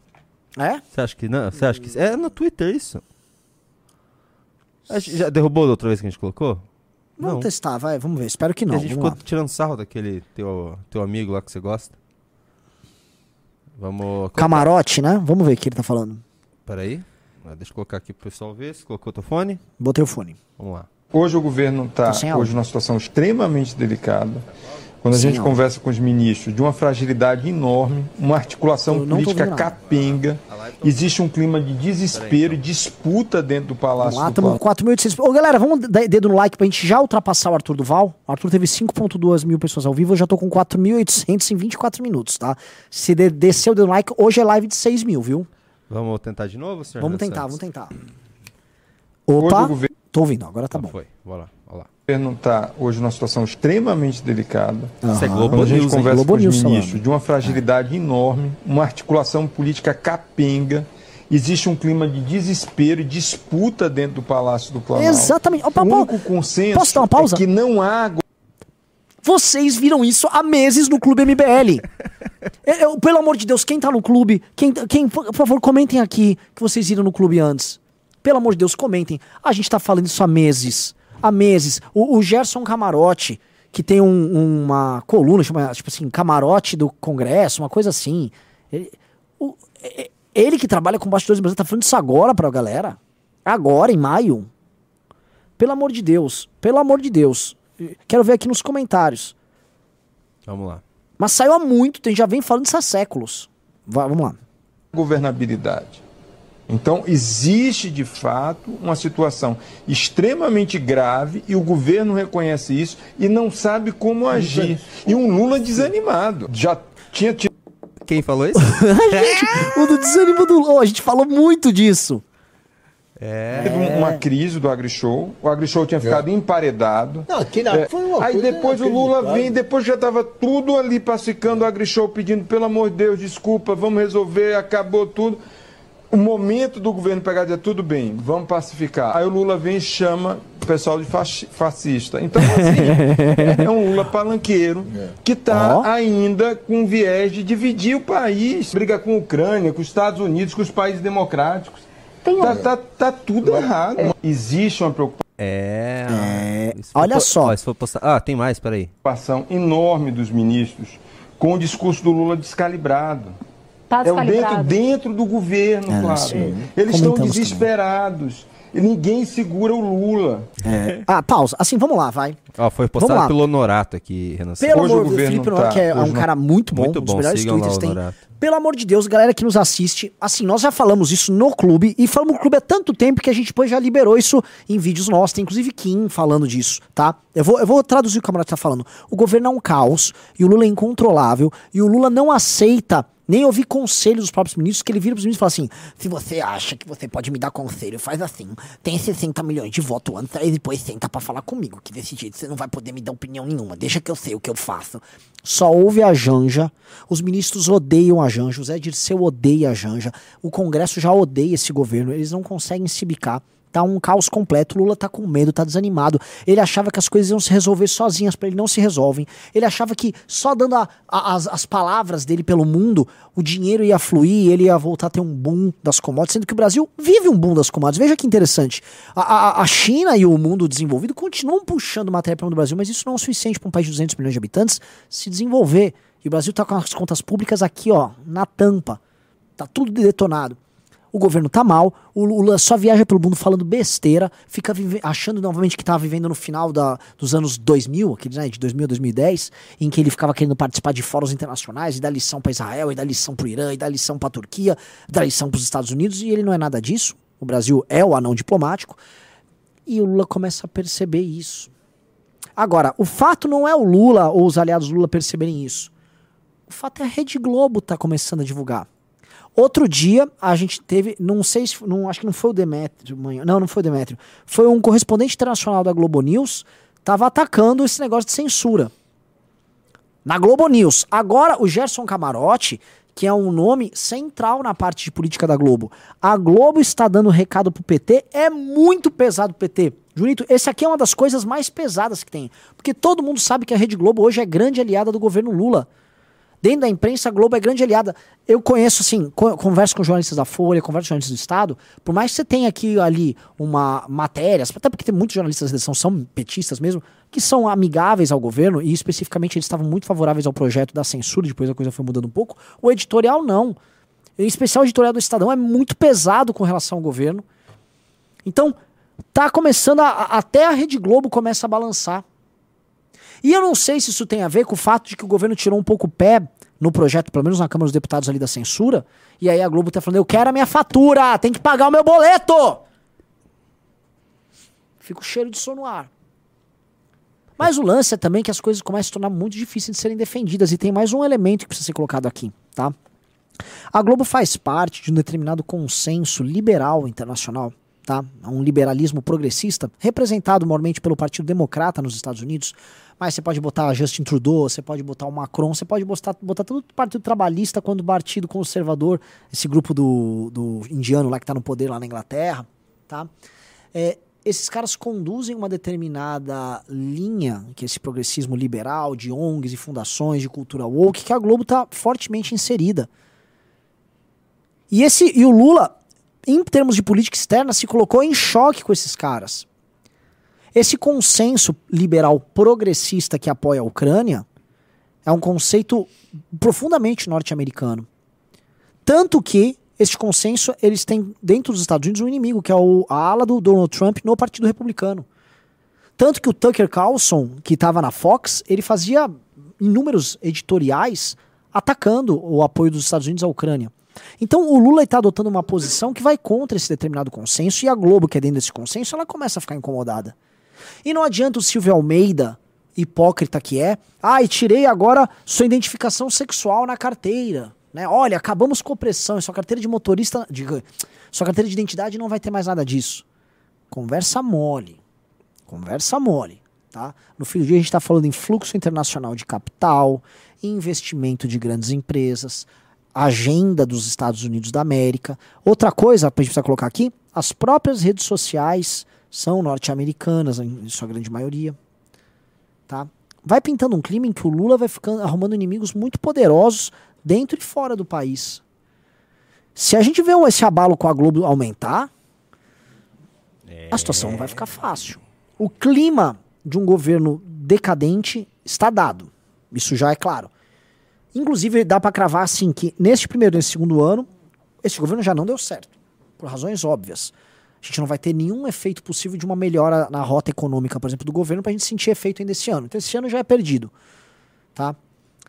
É? Você acha que não? Você acha que... É no Twitter isso. A Já derrubou da outra vez que a gente colocou? Vamos Não. testar, vai, vamos ver. Espero que não. a gente ficou lá. tirando sarro daquele teu, teu amigo lá que você gosta. Vamos... Camarote, né? Vamos ver o que ele tá falando. Peraí. Deixa eu colocar aqui pro pessoal ver. Você colocou teu fone? Botei o fone. Vamos lá. Hoje o governo está hoje numa situação extremamente delicada. Quando a Sem gente conversa com os ministros, de uma fragilidade enorme, uma articulação política ouvindo nada. capenga, existe um clima de desespero e disputa dentro do Vamos Palácio lá, do estamos com Planalto. 4.800. Ô, galera, vamos dar dedo no like pra gente já ultrapassar o Arthur Duval. O Arthur teve 5.2 mil pessoas ao vivo, eu já tô com 4.800 em 24 minutos, tá? Se de descer o dedo no like, hoje é live de 6 mil, viu? Vamos tentar de novo, senhor Vamos tentar, Santos? vamos tentar. Opa, tô ouvindo, agora tá Ah, bom. Foi. Vai lá. Lá. está hoje numa situação extremamente delicada. Isso é Aham. Globo Quando a gente News, conversa Globo com os ministros, de uma fragilidade enorme, uma articulação política capenga, existe um clima de desespero e disputa dentro do Palácio do Planalto. Exatamente. Opa, o único consenso posso dar uma pausa? é que não há Vocês viram isso há meses no Clube MBL. É, é, pelo amor de Deus, quem tá no clube, quem, quem, por favor, comentem aqui que vocês viram no clube antes. Pelo amor de Deus, comentem. A gente tá falando isso há meses. Há meses. O, o Gerson Camarote, que tem um- uma coluna, chama, tipo assim, Camarote do Congresso, uma coisa assim. Ele, o- é- é- ele que trabalha com bastidores do Brasil tá falando isso agora pra galera. Agora, em maio. Pelo amor de Deus. Pelo amor de Deus. Quero ver aqui nos comentários. Vamos lá. Mas saiu há muito, tem, já vem falando isso há séculos. Va- vamos lá. governabilidade. Então, existe de fato uma situação extremamente grave e o governo reconhece isso e não sabe como agir. E um Lula desanimado. Já tinha tido Quem falou isso? O do desânimo do Lula, a gente falou muito disso. um- uma crise do AgriShow. O AgriShow tinha ficado emparedado. Não, aquele É, foi uma aí depois o Lula vem, depois já estava tudo ali pacificando o AgriShow, pedindo, pelo amor de Deus, desculpa, vamos resolver, acabou tudo. O momento do governo pegar e dizer, tudo bem, vamos pacificar. Aí o Lula vem e chama o pessoal de fascista. Então, assim, é um Lula palanqueiro que está Ó. ainda com viés de dividir o país. Briga com a Ucrânia, com os Estados Unidos, com os países democráticos. Tá, tá, tá tudo errado. Existe uma preocupação. É. Isso olha só. Ó, isso foi postado- Ah, tem mais, peraí. preocupação enorme dos ministros com o discurso do Lula descalibrado. Tá É o dentro, dentro do governo, É, Flávio. sim. Eles estão Comentamos desesperados. E ninguém segura o Lula. Ah, pausa. Assim, vamos lá, vai. Ó, foi postado pelo Honorato aqui, Renan. Pelo Hoje amor do governo Felipe tá, que é hoje um não- cara muito bom, Muito um dos bom, melhores sigam lá twitters o tem. Honorato. Pelo amor de Deus, galera que nos assiste, assim, nós já falamos isso no clube, e falamos no clube há tanto tempo que a gente depois já liberou isso em vídeos nossos, tem inclusive Kim falando disso, tá? Eu vou, eu vou traduzir o que o camarada tá falando. O governo é um caos, e o Lula é incontrolável, e o Lula não aceita nem ouvir conselhos dos próprios ministros, que ele vira pros ministros e fala assim, se você acha que você pode me dar conselho, faz assim, tem 60 milhões de votos antes, aí depois senta pra falar comigo, que desse jeito você não vai poder me dar opinião nenhuma, deixa que eu sei o que eu faço. Só ouve a Janja, os ministros odeiam a Janja, o Zé Dirceu odeia a Janja, o Congresso já odeia esse governo, eles não conseguem se bicar. Tá um caos completo. Lula tá com medo, tá desanimado. Ele achava que as coisas iam se resolver sozinhas, pra ele não se resolvem. Ele achava que só dando a- a- as, as palavras dele pelo mundo, o dinheiro ia fluir, ele ia voltar a ter um boom das commodities, sendo que o Brasil vive um boom das commodities. Veja que interessante. A, a- a China e o mundo desenvolvido continuam puxando matéria-prima do Brasil, mas isso não é o suficiente para um país de 200 milhões de habitantes se desenvolver. E o Brasil tá com as contas públicas aqui, ó, na tampa. Tá tudo detonado. O governo tá mal, o Lula só viaja pelo mundo falando besteira, fica achando novamente que tá vivendo no final da- dos anos 2000, aquele, né, de 2000 a 2010, em que ele ficava querendo participar de fóruns internacionais e dar lição para Israel, e dar lição pro Irã, e dar lição pra Turquia, dar lição pros Estados Unidos, e ele não é nada disso. O Brasil é o anão diplomático. E o Lula começa a perceber isso. Agora, o fato não é o Lula ou os aliados do Lula perceberem isso. O fato é a Rede Globo tá começando a divulgar. Outro dia, a gente teve, não sei se, não, acho que não foi o Demétrio, manhã, não, não foi o Demétrio, foi um correspondente internacional da Globo News, tava atacando esse negócio de censura. Na Globo News. Agora, o Gerson Camarote, que é um nome central na parte de política da Globo. A Globo está dando recado pro PT, é muito pesado PT. Junito, esse aqui é uma das coisas mais pesadas que tem. Porque todo mundo sabe que a Rede Globo hoje é grande aliada do governo Lula. Dentro da imprensa, a Globo é grande aliada. Eu conheço, assim, co- converso com jornalistas da Folha, converso com jornalistas do Estado. Por mais que você tenha aqui ali uma matéria, até porque tem muitos jornalistas da redação, são petistas mesmo, que são amigáveis ao governo, e especificamente eles estavam muito favoráveis ao projeto da censura, depois a coisa foi mudando um pouco. O editorial, não. Em especial o editorial do Estadão é muito pesado com relação ao governo. Então, tá começando a- até a Rede Globo começa a balançar. E eu não sei se isso tem a ver com o fato de que o governo tirou um pouco o pé no projeto, pelo menos na Câmara dos Deputados ali da censura, e aí a Globo tá falando, eu quero a minha fatura, tem que pagar o meu boleto! Fica o cheiro de sono no ar. Mas o lance é também que as coisas começam a se tornar muito difíceis de serem defendidas, e tem mais um elemento que precisa ser colocado aqui, tá? A Globo faz parte de um determinado consenso liberal internacional, tá? Um liberalismo progressista, representado maiormente pelo Partido Democrata nos Estados Unidos, mas você pode botar Justin Trudeau, você pode botar o Macron, você pode botar, botar todo o Partido Trabalhista quanto o Partido Conservador, esse grupo do, do indiano lá que tá no poder lá na Inglaterra, tá? É, esses caras conduzem uma determinada linha, que é esse progressismo liberal, de ONGs e fundações, de cultura woke, que a Globo está fortemente inserida. E, esse, e o Lula, em termos de política externa, se colocou em choque com esses caras. Esse consenso liberal progressista que apoia a Ucrânia é um conceito profundamente norte-americano. Tanto que este consenso, eles têm dentro dos Estados Unidos um inimigo, que é o, a ala do Donald Trump no Partido Republicano. Tanto que o Tucker Carlson, que estava na Fox, ele fazia inúmeros editoriais atacando o apoio dos Estados Unidos à Ucrânia. Então o Lula está adotando uma posição que vai contra esse determinado consenso e a Globo, que é dentro desse consenso, ela começa a ficar incomodada. E não adianta o Silvio Almeida, hipócrita que é, ah, e tirei agora sua identificação sexual na carteira. Né? Olha, acabamos com opressão, sua carteira de motorista, de, sua carteira de identidade não vai ter mais nada disso. Conversa mole. Conversa mole. Tá? No fim do dia a gente está falando em fluxo internacional de capital, investimento de grandes empresas, agenda dos Estados Unidos da América. Outra coisa, para a gente precisar colocar aqui, as próprias redes sociais são norte-americanas, em sua grande maioria. Tá? Vai pintando um clima em que o Lula vai ficando arrumando inimigos muito poderosos dentro e fora do país. Se a gente vê esse abalo com a Globo aumentar, é... a situação não vai ficar fácil. O clima de um governo decadente está dado. Isso já é claro. Inclusive, dá para cravar assim que neste primeiro e nesse segundo ano, esse governo já não deu certo. Por razões óbvias. A gente não vai ter nenhum efeito possível de uma melhora na rota econômica, por exemplo, do governo, para a gente sentir efeito ainda esse ano. Então, esse ano já é perdido. Tá?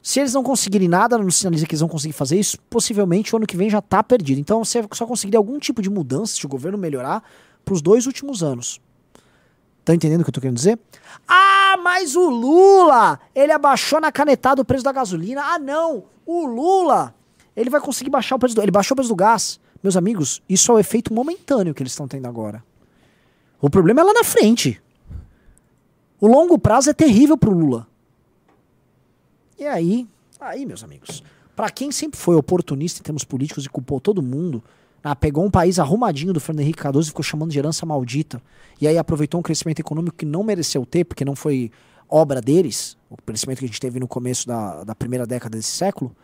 Se eles não conseguirem nada, não sinaliza que eles vão conseguir fazer isso, possivelmente o ano que vem já está perdido. Então você só conseguiria algum tipo de mudança se o governo melhorar para os dois últimos anos. Tá entendendo o que eu tô querendo dizer? Ah, mas o Lula, ele abaixou na canetada o preço da gasolina. Ah, não, o Lula, ele vai conseguir baixar o preço do... Ele baixou o preço do gás. Meus amigos, isso é o efeito momentâneo que eles estão tendo agora. O problema é lá na frente. O longo prazo é terrível pro Lula. E aí, aí, meus amigos, para quem sempre foi oportunista em termos políticos e culpou todo mundo, ah, pegou um país arrumadinho do Fernando Henrique Cardoso e ficou chamando de herança maldita. E aí aproveitou um crescimento econômico que não mereceu ter, porque não foi obra deles, o crescimento que a gente teve no começo da, da primeira década desse século.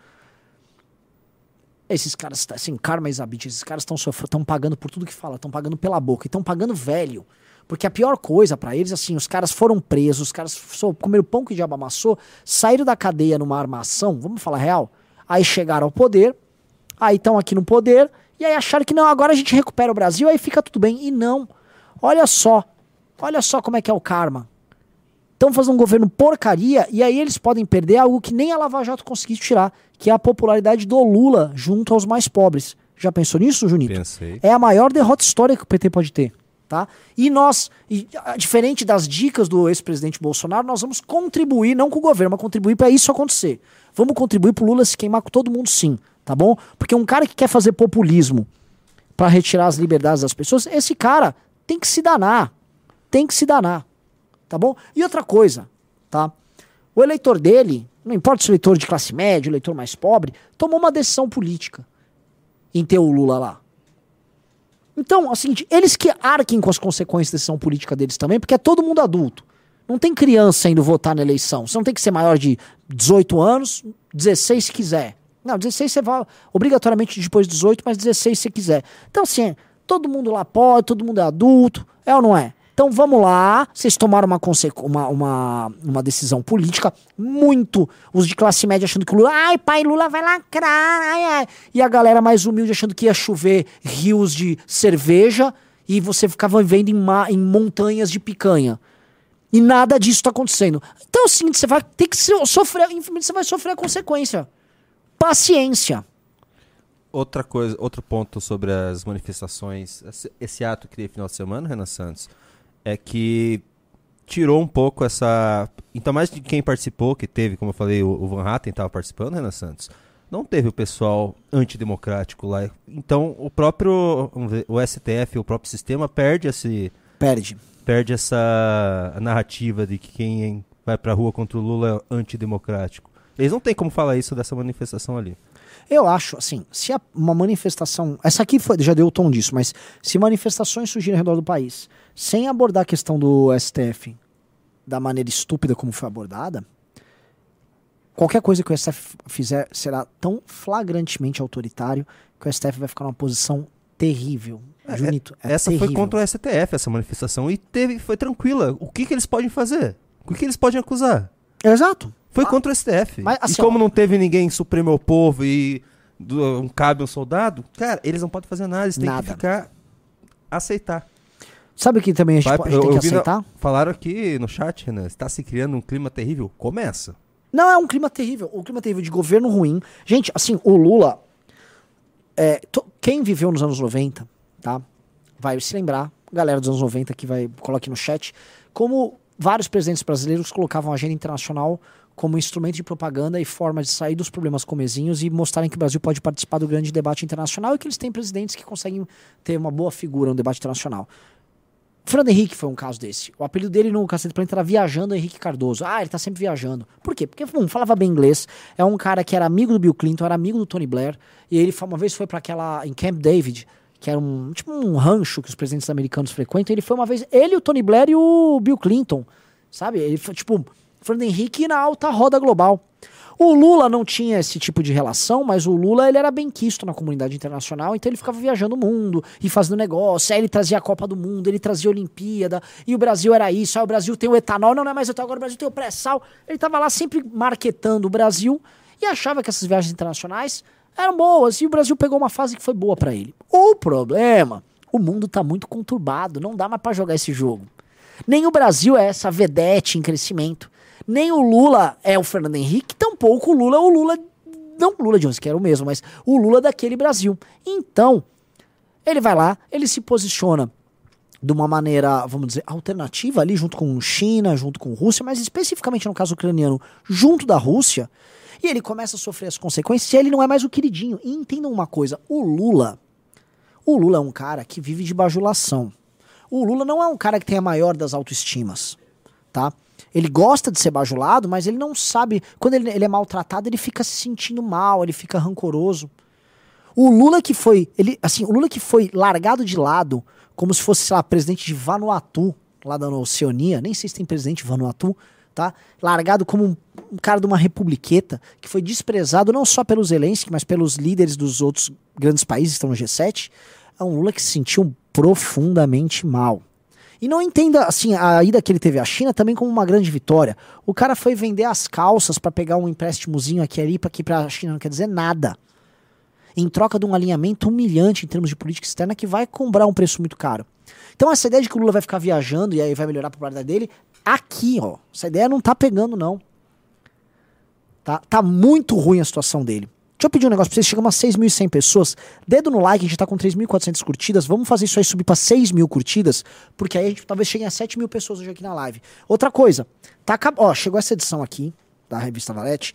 Esses caras, assim, Karma e Zabit, esses caras estão estão pagando por tudo que fala, estão pagando pela boca, estão pagando velho. Porque a pior coisa para eles, assim, os caras foram presos, os caras comeram pão que diabo amassou, saíram da cadeia numa armação, vamos falar real, aí chegaram ao poder, aí estão aqui no poder, e aí acharam que não, agora a gente recupera o Brasil, aí fica tudo bem. E não. Olha só. Olha só como é que é o karma. Estão fazendo um governo porcaria e aí eles podem perder algo que nem a Lava Jato conseguiu tirar, que é a popularidade do Lula junto aos mais pobres. Já pensou nisso, Junito? Pensei. É a maior derrota histórica que o PT pode ter. Tá? E nós, e, diferente das dicas do ex-presidente Bolsonaro, nós vamos contribuir, não com o governo, mas contribuir para isso acontecer. Vamos contribuir para o Lula se queimar com todo mundo, sim tá bom? Porque um cara que quer fazer populismo para retirar as liberdades das pessoas, esse cara tem que se danar. Tem que se danar. Tá bom? E outra coisa, tá? O eleitor dele, não importa se o eleitor de classe média, o eleitor mais pobre, tomou uma decisão política em ter o Lula lá. Então, é o seguinte, eles que arquem com as consequências da decisão política deles também, porque é todo mundo adulto. Não tem criança indo votar na eleição. Você não tem que ser maior de 18 anos, 16 se quiser. Não, 16 você vai obrigatoriamente depois de 18, mas 16 se quiser. Então, assim, todo mundo lá pode, todo mundo é adulto, é ou não é? Então vamos lá, vocês tomaram uma, uma, uma, uma, decisão política muito. Os de classe média achando que Lula, ai pai, Lula vai lacrar, ai, ai. E a galera mais humilde achando que ia chover rios de cerveja e você ficava vivendo em, em montanhas de picanha. E nada disso está acontecendo. Então seguinte, você vai ter que sofrer, infelizmente você vai sofrer a consequência paciência. Outra coisa, outro ponto sobre as manifestações, esse ato que teve final de semana, Renan Santos, é que tirou um pouco essa. Então, mais de quem participou, que teve, como eu falei, o Van Hatten estava participando, Renan Santos, não teve o pessoal antidemocrático lá. Então, o próprio o STF, o próprio sistema, perde esse. Perde. Perde essa narrativa de que quem vai pra rua contra o Lula é antidemocrático. Eles não têm como falar isso dessa manifestação ali. Eu acho, assim, se uma manifestação. Essa aqui foi, já deu o tom disso, mas se manifestações surgirem ao redor do país sem abordar a questão do STF da maneira estúpida como foi abordada, qualquer coisa que o STF fizer será tão flagrantemente autoritário que o STF vai ficar numa posição terrível. É, Junito, é essa terrível. foi contra o STF, essa manifestação, e teve, foi tranquila. O que, que eles podem fazer? O que eles podem acusar? Exato. Foi Ah, contra o STF. mas, assim, e como não teve ninguém supremo ao povo e um cabe um soldado, cara, eles não podem fazer nada, eles têm Nada. que ficar aceitar. Sabe o que também a gente, Vai- a gente eu- tem que vi na- aceitar? Falaram aqui no chat, Renan, está se criando um clima terrível. Começa. Não, é um clima terrível. Um clima terrível de governo ruim. Gente, assim, o Lula. é, to- quem viveu nos anos 90, tá? Vai se lembrar, galera dos anos 90 que vai, coloque no chat, como vários presidentes brasileiros colocavam a agenda internacional como instrumento de propaganda e forma de sair dos problemas comezinhos e mostrarem que o Brasil pode participar do grande debate internacional e que eles têm presidentes que conseguem ter uma boa figura no debate internacional. Fernando Henrique foi um caso desse. O apelido dele no Cacete Planeta era Viajando Henrique Cardoso. Ah, ele tá sempre viajando. Por quê? Porque, um, falava bem inglês. É um cara que era amigo do Bill Clinton, era amigo do Tony Blair. E ele uma vez foi para aquela. em Camp David, que era um. tipo um rancho que os presidentes americanos frequentam. Ele foi uma vez. Ele, o Tony Blair e o Bill Clinton. Sabe? Ele foi, tipo, Fernando Henrique na alta roda global. O Lula não tinha esse tipo de relação, mas o Lula ele era bem quisto na comunidade internacional, então ele ficava viajando o mundo e fazendo negócio. Aí ele trazia a Copa do Mundo, ele trazia a Olimpíada, e o Brasil era isso. Aí o Brasil tem o etanol, não, não é mais etanol, agora o Brasil tem o pré-sal. Ele tava lá sempre marketando o Brasil e achava que essas viagens internacionais eram boas, e o Brasil pegou uma fase que foi boa pra ele. O problema, o mundo tá muito conturbado, não dá mais pra jogar esse jogo. Nem o Brasil é essa vedete em crescimento. Nem o Lula é o Fernando Henrique, tampouco o Lula é o Lula. Não o Lula de hoje, que era o mesmo, mas o Lula daquele Brasil. Então, ele vai lá, ele se posiciona de uma maneira, vamos dizer, alternativa ali, junto com China, junto com Rússia, mas especificamente no caso ucraniano, junto da Rússia, e ele começa a sofrer as consequências e ele não é mais o queridinho. E entendam uma coisa, o Lula, o Lula é um cara que vive de bajulação. O Lula não é um cara que tem a maior das autoestimas, tá? Ele gosta de ser bajulado, mas ele não sabe. Quando ele, ele é maltratado, ele fica se sentindo mal, ele fica rancoroso. O Lula que foi, ele, assim, o Lula que foi largado de lado, como se fosse, sei lá, presidente de Vanuatu, lá da Oceania, nem sei se tem presidente de Vanuatu, tá? Largado como um, um cara de uma republiqueta, que foi desprezado não só pelos Zelensky, mas pelos líderes dos outros grandes países que estão no G7. É um Lula que se sentiu profundamente mal. E não entenda, assim, a ida que ele teve à China também como uma grande vitória. O cara foi vender as calças para pegar um empréstimozinho aqui ali, para que para a China não quer dizer nada. Em troca de um alinhamento humilhante em termos de política externa que vai cobrar um preço muito caro. Então essa ideia de que o Lula vai ficar viajando e aí vai melhorar a popularidade dele, aqui, ó, essa ideia não tá pegando não. Tá, tá muito ruim a situação dele. Deixa eu pedir um negócio pra vocês, chegamos a 6.100 pessoas, dedo no like, a gente tá com 3.400 curtidas, vamos fazer isso aí subir pra 6 mil curtidas, porque aí a gente talvez chegue a 7 mil pessoas hoje aqui na live. Outra coisa, tá, ó, chegou essa edição aqui, da revista Valete,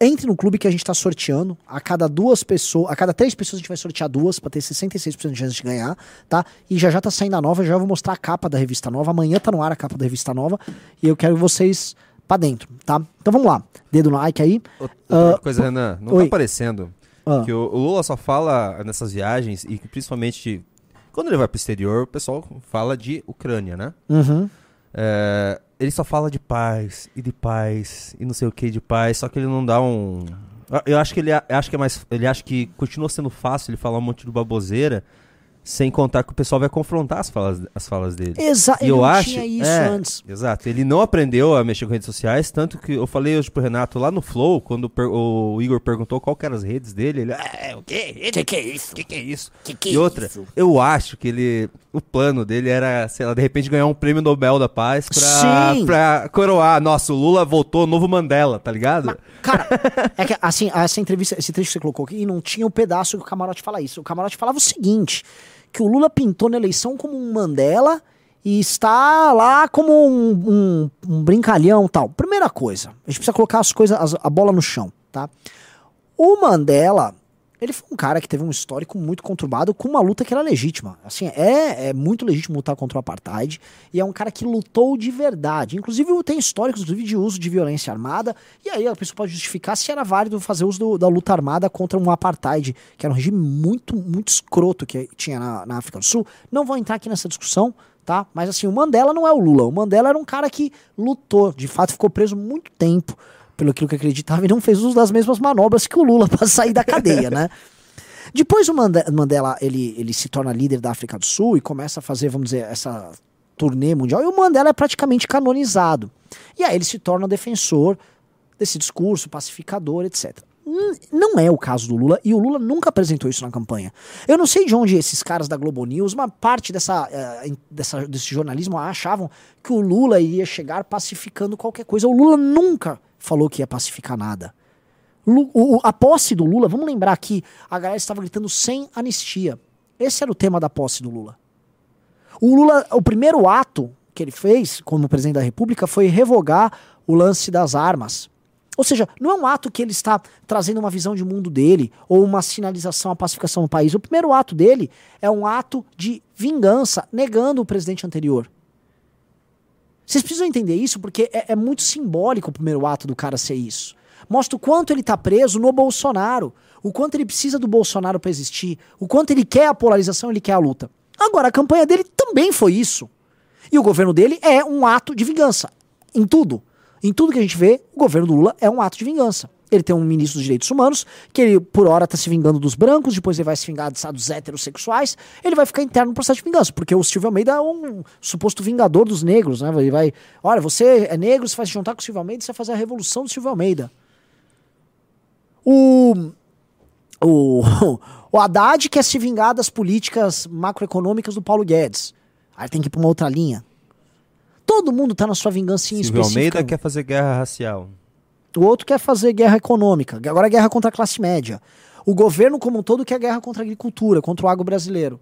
entre no clube que a gente tá sorteando. A cada duas pessoas, a cada três pessoas a gente vai sortear duas pra ter 66% de chance de ganhar, tá? E já já tá saindo a nova, já vou mostrar a capa da revista nova. Amanhã tá no ar a capa da revista nova e eu quero vocês pra dentro, tá? Então vamos lá. Dedo no like aí. Outra Ah, coisa, Renan, não oi. tá aparecendo Ah. que o, o Lula só fala nessas viagens e principalmente quando ele vai pro exterior, o pessoal fala de Ucrânia, né? Uhum. É, ele só fala de paz e de paz e não sei o que de paz, só que ele não dá um. Eu- acho que ele acho que é mais. Ele acha que continua sendo fácil ele falar um monte de baboseira, sem contar que o pessoal vai confrontar as falas, as falas dele. Exato, E eu não acho, tinha isso é, antes. Exato, ele não aprendeu a mexer com redes sociais, tanto que eu falei hoje pro Renato lá no Flow, quando o Igor perguntou qual que eram as redes dele, ele, é, o quê? Que que é isso? que que é isso? Que que e é outra, isso? eu acho que ele, o plano dele era, sei lá, de repente ganhar um prêmio Nobel da Paz pra, Sim. pra coroar, nossa, o Lula voltou, novo Mandela, tá ligado? Cara, é que assim, essa entrevista, esse trecho que você colocou aqui, não tinha o pedaço que o Camarote fala isso. O Camarote falava o seguinte: que o Lula pintou na eleição como um Mandela e está lá como um, um, um brincalhão tal. Primeira coisa, a gente precisa colocar as coisas, as- a bola no chão, tá? O Mandela, ele foi um cara que teve um histórico muito conturbado com uma luta que era legítima. Assim, é, é muito legítimo lutar contra o apartheid e é um cara que lutou de verdade. Inclusive tem históricos de uso de violência armada e aí a pessoa pode justificar se era válido fazer uso do, da luta armada contra um apartheid, que era um regime muito, muito escroto que tinha na, na África do Sul. Não vou entrar aqui nessa discussão, tá? Mas assim, o Mandela não é o Lula. O Mandela era um cara que lutou, de fato ficou preso muito tempo pelo que acreditava, e não fez uso das mesmas manobras que o Lula para sair da cadeia, né? Depois o Mandela ele, ele se torna líder da África do Sul e começa a fazer, vamos dizer, essa turnê mundial, e o Mandela é praticamente canonizado. E aí ele se torna defensor desse discurso, pacificador, etc. Não é o caso do Lula, e o Lula nunca apresentou isso na campanha. Eu não sei de onde esses caras da Globo News, uma parte dessa, uh, dessa, desse jornalismo achavam que o Lula iria chegar pacificando qualquer coisa. O Lula nunca falou que ia pacificar nada. A posse do Lula, vamos lembrar que a galera estava gritando sem anistia. Esse era o tema da posse do Lula. O Lula, o primeiro ato que ele fez como presidente da República foi revogar o lance das armas. Ou seja, não é um ato que ele está trazendo uma visão de mundo dele ou uma sinalização à pacificação do país. O primeiro ato dele é um ato de vingança, negando o presidente anterior. Vocês precisam entender isso porque é, é muito simbólico o primeiro ato do cara ser isso. Mostra o quanto ele está preso no Bolsonaro, o quanto ele precisa do Bolsonaro para existir, o quanto ele quer a polarização, ele quer a luta. Agora, a campanha dele também foi isso. E o governo dele é um ato de vingança. Em tudo. Em tudo que a gente vê, o governo do Lula é um ato de vingança. Ele tem um ministro dos direitos humanos, que ele, por hora, tá se vingando dos brancos, depois ele vai se vingar dos heterossexuais, ele vai ficar interno no processo de vingança, porque o Silvio Almeida é um suposto vingador dos negros, né? Ele vai, olha, você é negro, você vai se juntar com o Silvio Almeida, você vai fazer a revolução do Silvio Almeida. O, o, o Haddad quer se vingar das políticas macroeconômicas do Paulo Guedes. Aí tem que ir pra uma outra linha. Todo mundo tá na sua vingança em Silvio Almeida quer fazer guerra racial. O outro quer fazer guerra econômica, agora é guerra contra a classe média. O governo como um todo quer guerra contra a agricultura, contra o agro brasileiro.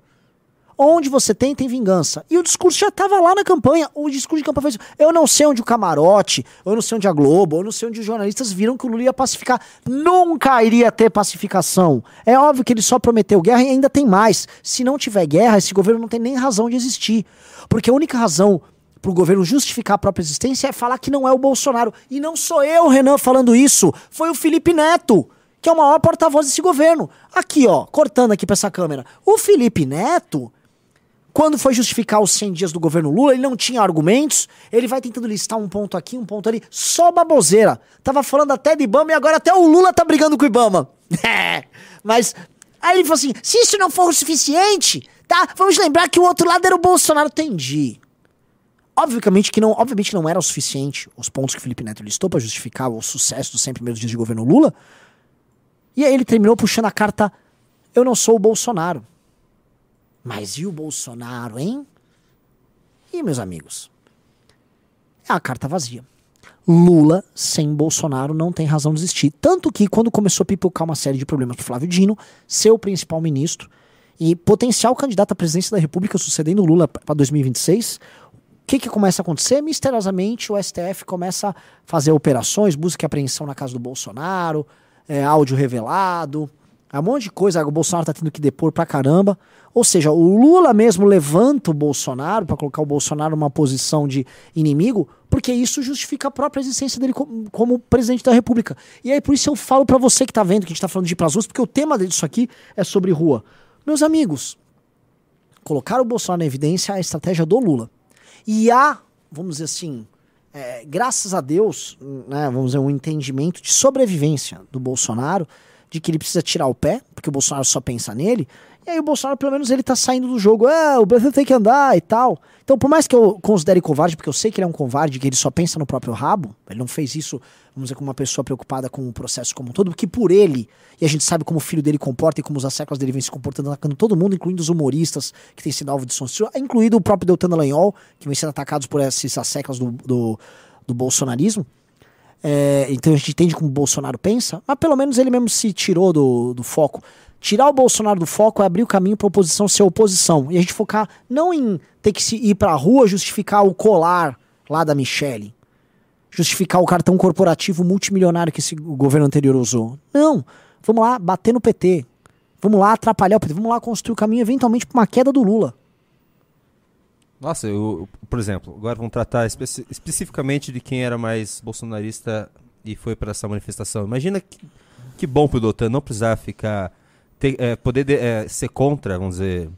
Onde você tem, tem vingança. E o discurso já estava lá na campanha. O discurso de campanha foi Eu não sei onde o camarote, eu não sei onde a Globo, eu não sei onde os jornalistas viram que o Lula ia pacificar. Nunca iria ter pacificação. É óbvio que ele só prometeu guerra e ainda tem mais. Se não tiver guerra, esse governo não tem nem razão de existir. Porque a única razão para o governo justificar a própria existência é falar que não é o Bolsonaro. E não sou eu, Renan, falando isso. Foi o Felipe Neto, que é o maior porta-voz desse governo. Aqui, ó, cortando aqui para essa câmera. O Felipe Neto, quando foi justificar os 100 dias do governo Lula, ele não tinha argumentos. Ele vai tentando listar um ponto aqui, um ponto ali. Só baboseira. Tava falando até de Ibama e agora até o Lula tá brigando com o Ibama. É, mas aí ele falou assim: se isso não for o suficiente, tá? Vamos lembrar que o outro lado era o Bolsonaro. Entendi. Obviamente que não, obviamente não era o suficiente os pontos que Felipe Neto listou para justificar o sucesso dos 100 primeiros dias de governo Lula. E aí ele terminou puxando a carta: Eu não sou o Bolsonaro. Mas e o Bolsonaro, hein? E meus amigos? É a carta vazia. Lula sem Bolsonaro não tem razão de existir. Tanto que, quando começou a pipocar uma série de problemas para Flávio Dino, seu principal ministro e potencial candidato à presidência da República sucedendo Lula para 2026, que, que começa a acontecer? Misteriosamente, o STF começa a fazer operações, busca e apreensão na casa do Bolsonaro, é, áudio revelado, é um monte de coisa. O Bolsonaro tá tendo que depor pra caramba. Ou seja, o Lula mesmo levanta o Bolsonaro para colocar o Bolsonaro numa posição de inimigo, porque isso justifica a própria existência dele como, como presidente da República. E aí por isso eu falo para você que tá vendo que a gente tá falando de ir pras ruas, porque o tema disso aqui é sobre rua. Meus amigos, colocar o Bolsonaro na evidência é a estratégia do Lula. E há, vamos dizer assim, é, graças a Deus, né, vamos dizer, um entendimento de sobrevivência do Bolsonaro, de que ele precisa tirar o pé, porque o Bolsonaro só pensa nele, e aí o Bolsonaro, pelo menos, ele tá saindo do jogo. É, o Brasil tem que andar e tal. Então, por mais que eu considere covarde, porque eu sei que ele é um covarde, que ele só pensa no próprio rabo, ele não fez isso, vamos dizer, como uma pessoa preocupada com o processo como um todo, porque por ele, e a gente sabe como o filho dele comporta e como os asseclas dele vem se comportando, atacando todo mundo, incluindo os humoristas que têm sido alvo de censura, incluído o próprio Deltan Dallagnol, que vem sendo atacados por esses asseclas do, do, do bolsonarismo. É, então a gente entende como o Bolsonaro pensa, mas pelo menos ele mesmo se tirou do, do foco. Tirar o Bolsonaro do foco é abrir o caminho para a oposição ser oposição. E a gente focar não em ter que ir para a rua justificar o colar lá da Michelle, justificar o cartão corporativo multimilionário que esse governo anterior usou. Não. Vamos lá, bater no PT. Vamos lá atrapalhar o PT, vamos lá construir o caminho eventualmente para uma queda do Lula. Nossa, eu, por exemplo, agora vamos tratar especi especificamente de quem era mais bolsonarista e foi para essa manifestação. Imagina que, que bom pro Doutor não precisar ficar. Ter, é, poder de, é, ser contra, vamos dizer,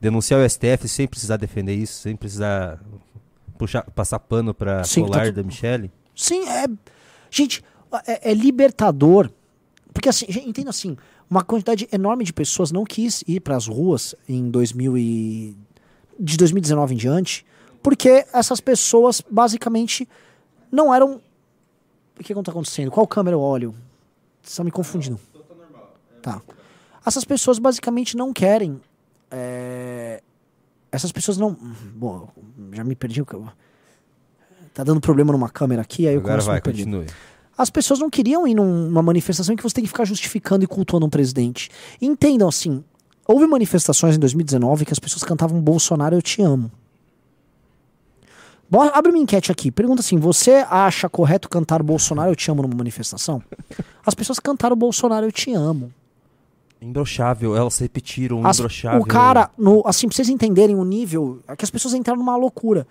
denunciar o STF sem precisar defender isso, sem precisar puxar, passar pano para colar tá da Michelle. Sim, é. Gente, é, é libertador. Porque assim, entenda assim, uma quantidade enorme de pessoas não quis ir para as ruas em 2000 e de 2019 em diante, porque essas pessoas basicamente não eram. O que está acontecendo? Qual câmera eu olho? Vocês estão me confundindo. Tá. Essas pessoas basicamente não querem. É... Essas pessoas não. Bom, já me perdi. Tá dando problema numa câmera aqui, aí eu Agora vai, continue. As pessoas não queriam ir numa manifestação em que você tem que ficar justificando e cultuando um presidente. Entendam assim, Houve manifestações em 2019 que as pessoas cantavam Bolsonaro, eu te amo. Bora, abre uma enquete aqui. Pergunta assim: você acha correto cantar Bolsonaro, eu te amo numa manifestação? As pessoas cantaram Bolsonaro, eu te amo. Imbrochável, elas repetiram as, imbrochável. O cara, no, assim, pra vocês entenderem o nível, é que as pessoas entraram numa loucura.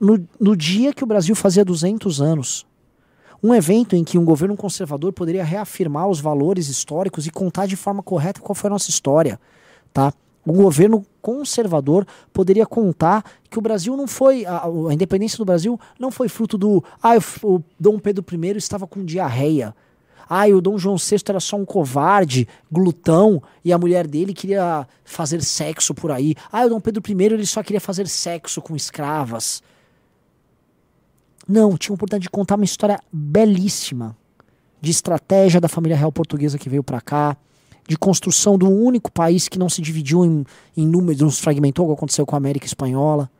No, no dia que o Brasil fazia 200 anos, um evento em que um governo conservador poderia reafirmar os valores históricos e contar de forma correta qual foi a nossa história tá? O governo conservador poderia contar que o Brasil não foi a, a independência do Brasil não foi fruto do ah o, o Dom Pedro I estava com diarreia. Ah, o Dom João VI era só um covarde, glutão, e a mulher dele queria fazer sexo por aí. Ah, o Dom Pedro I ele só queria fazer sexo com escravas. Não, tinha a oportunidade de contar uma história belíssima de estratégia da família real portuguesa que veio para cá, de construção do único país que não se dividiu em, em números, não se fragmentou, como aconteceu com a América Espanhola.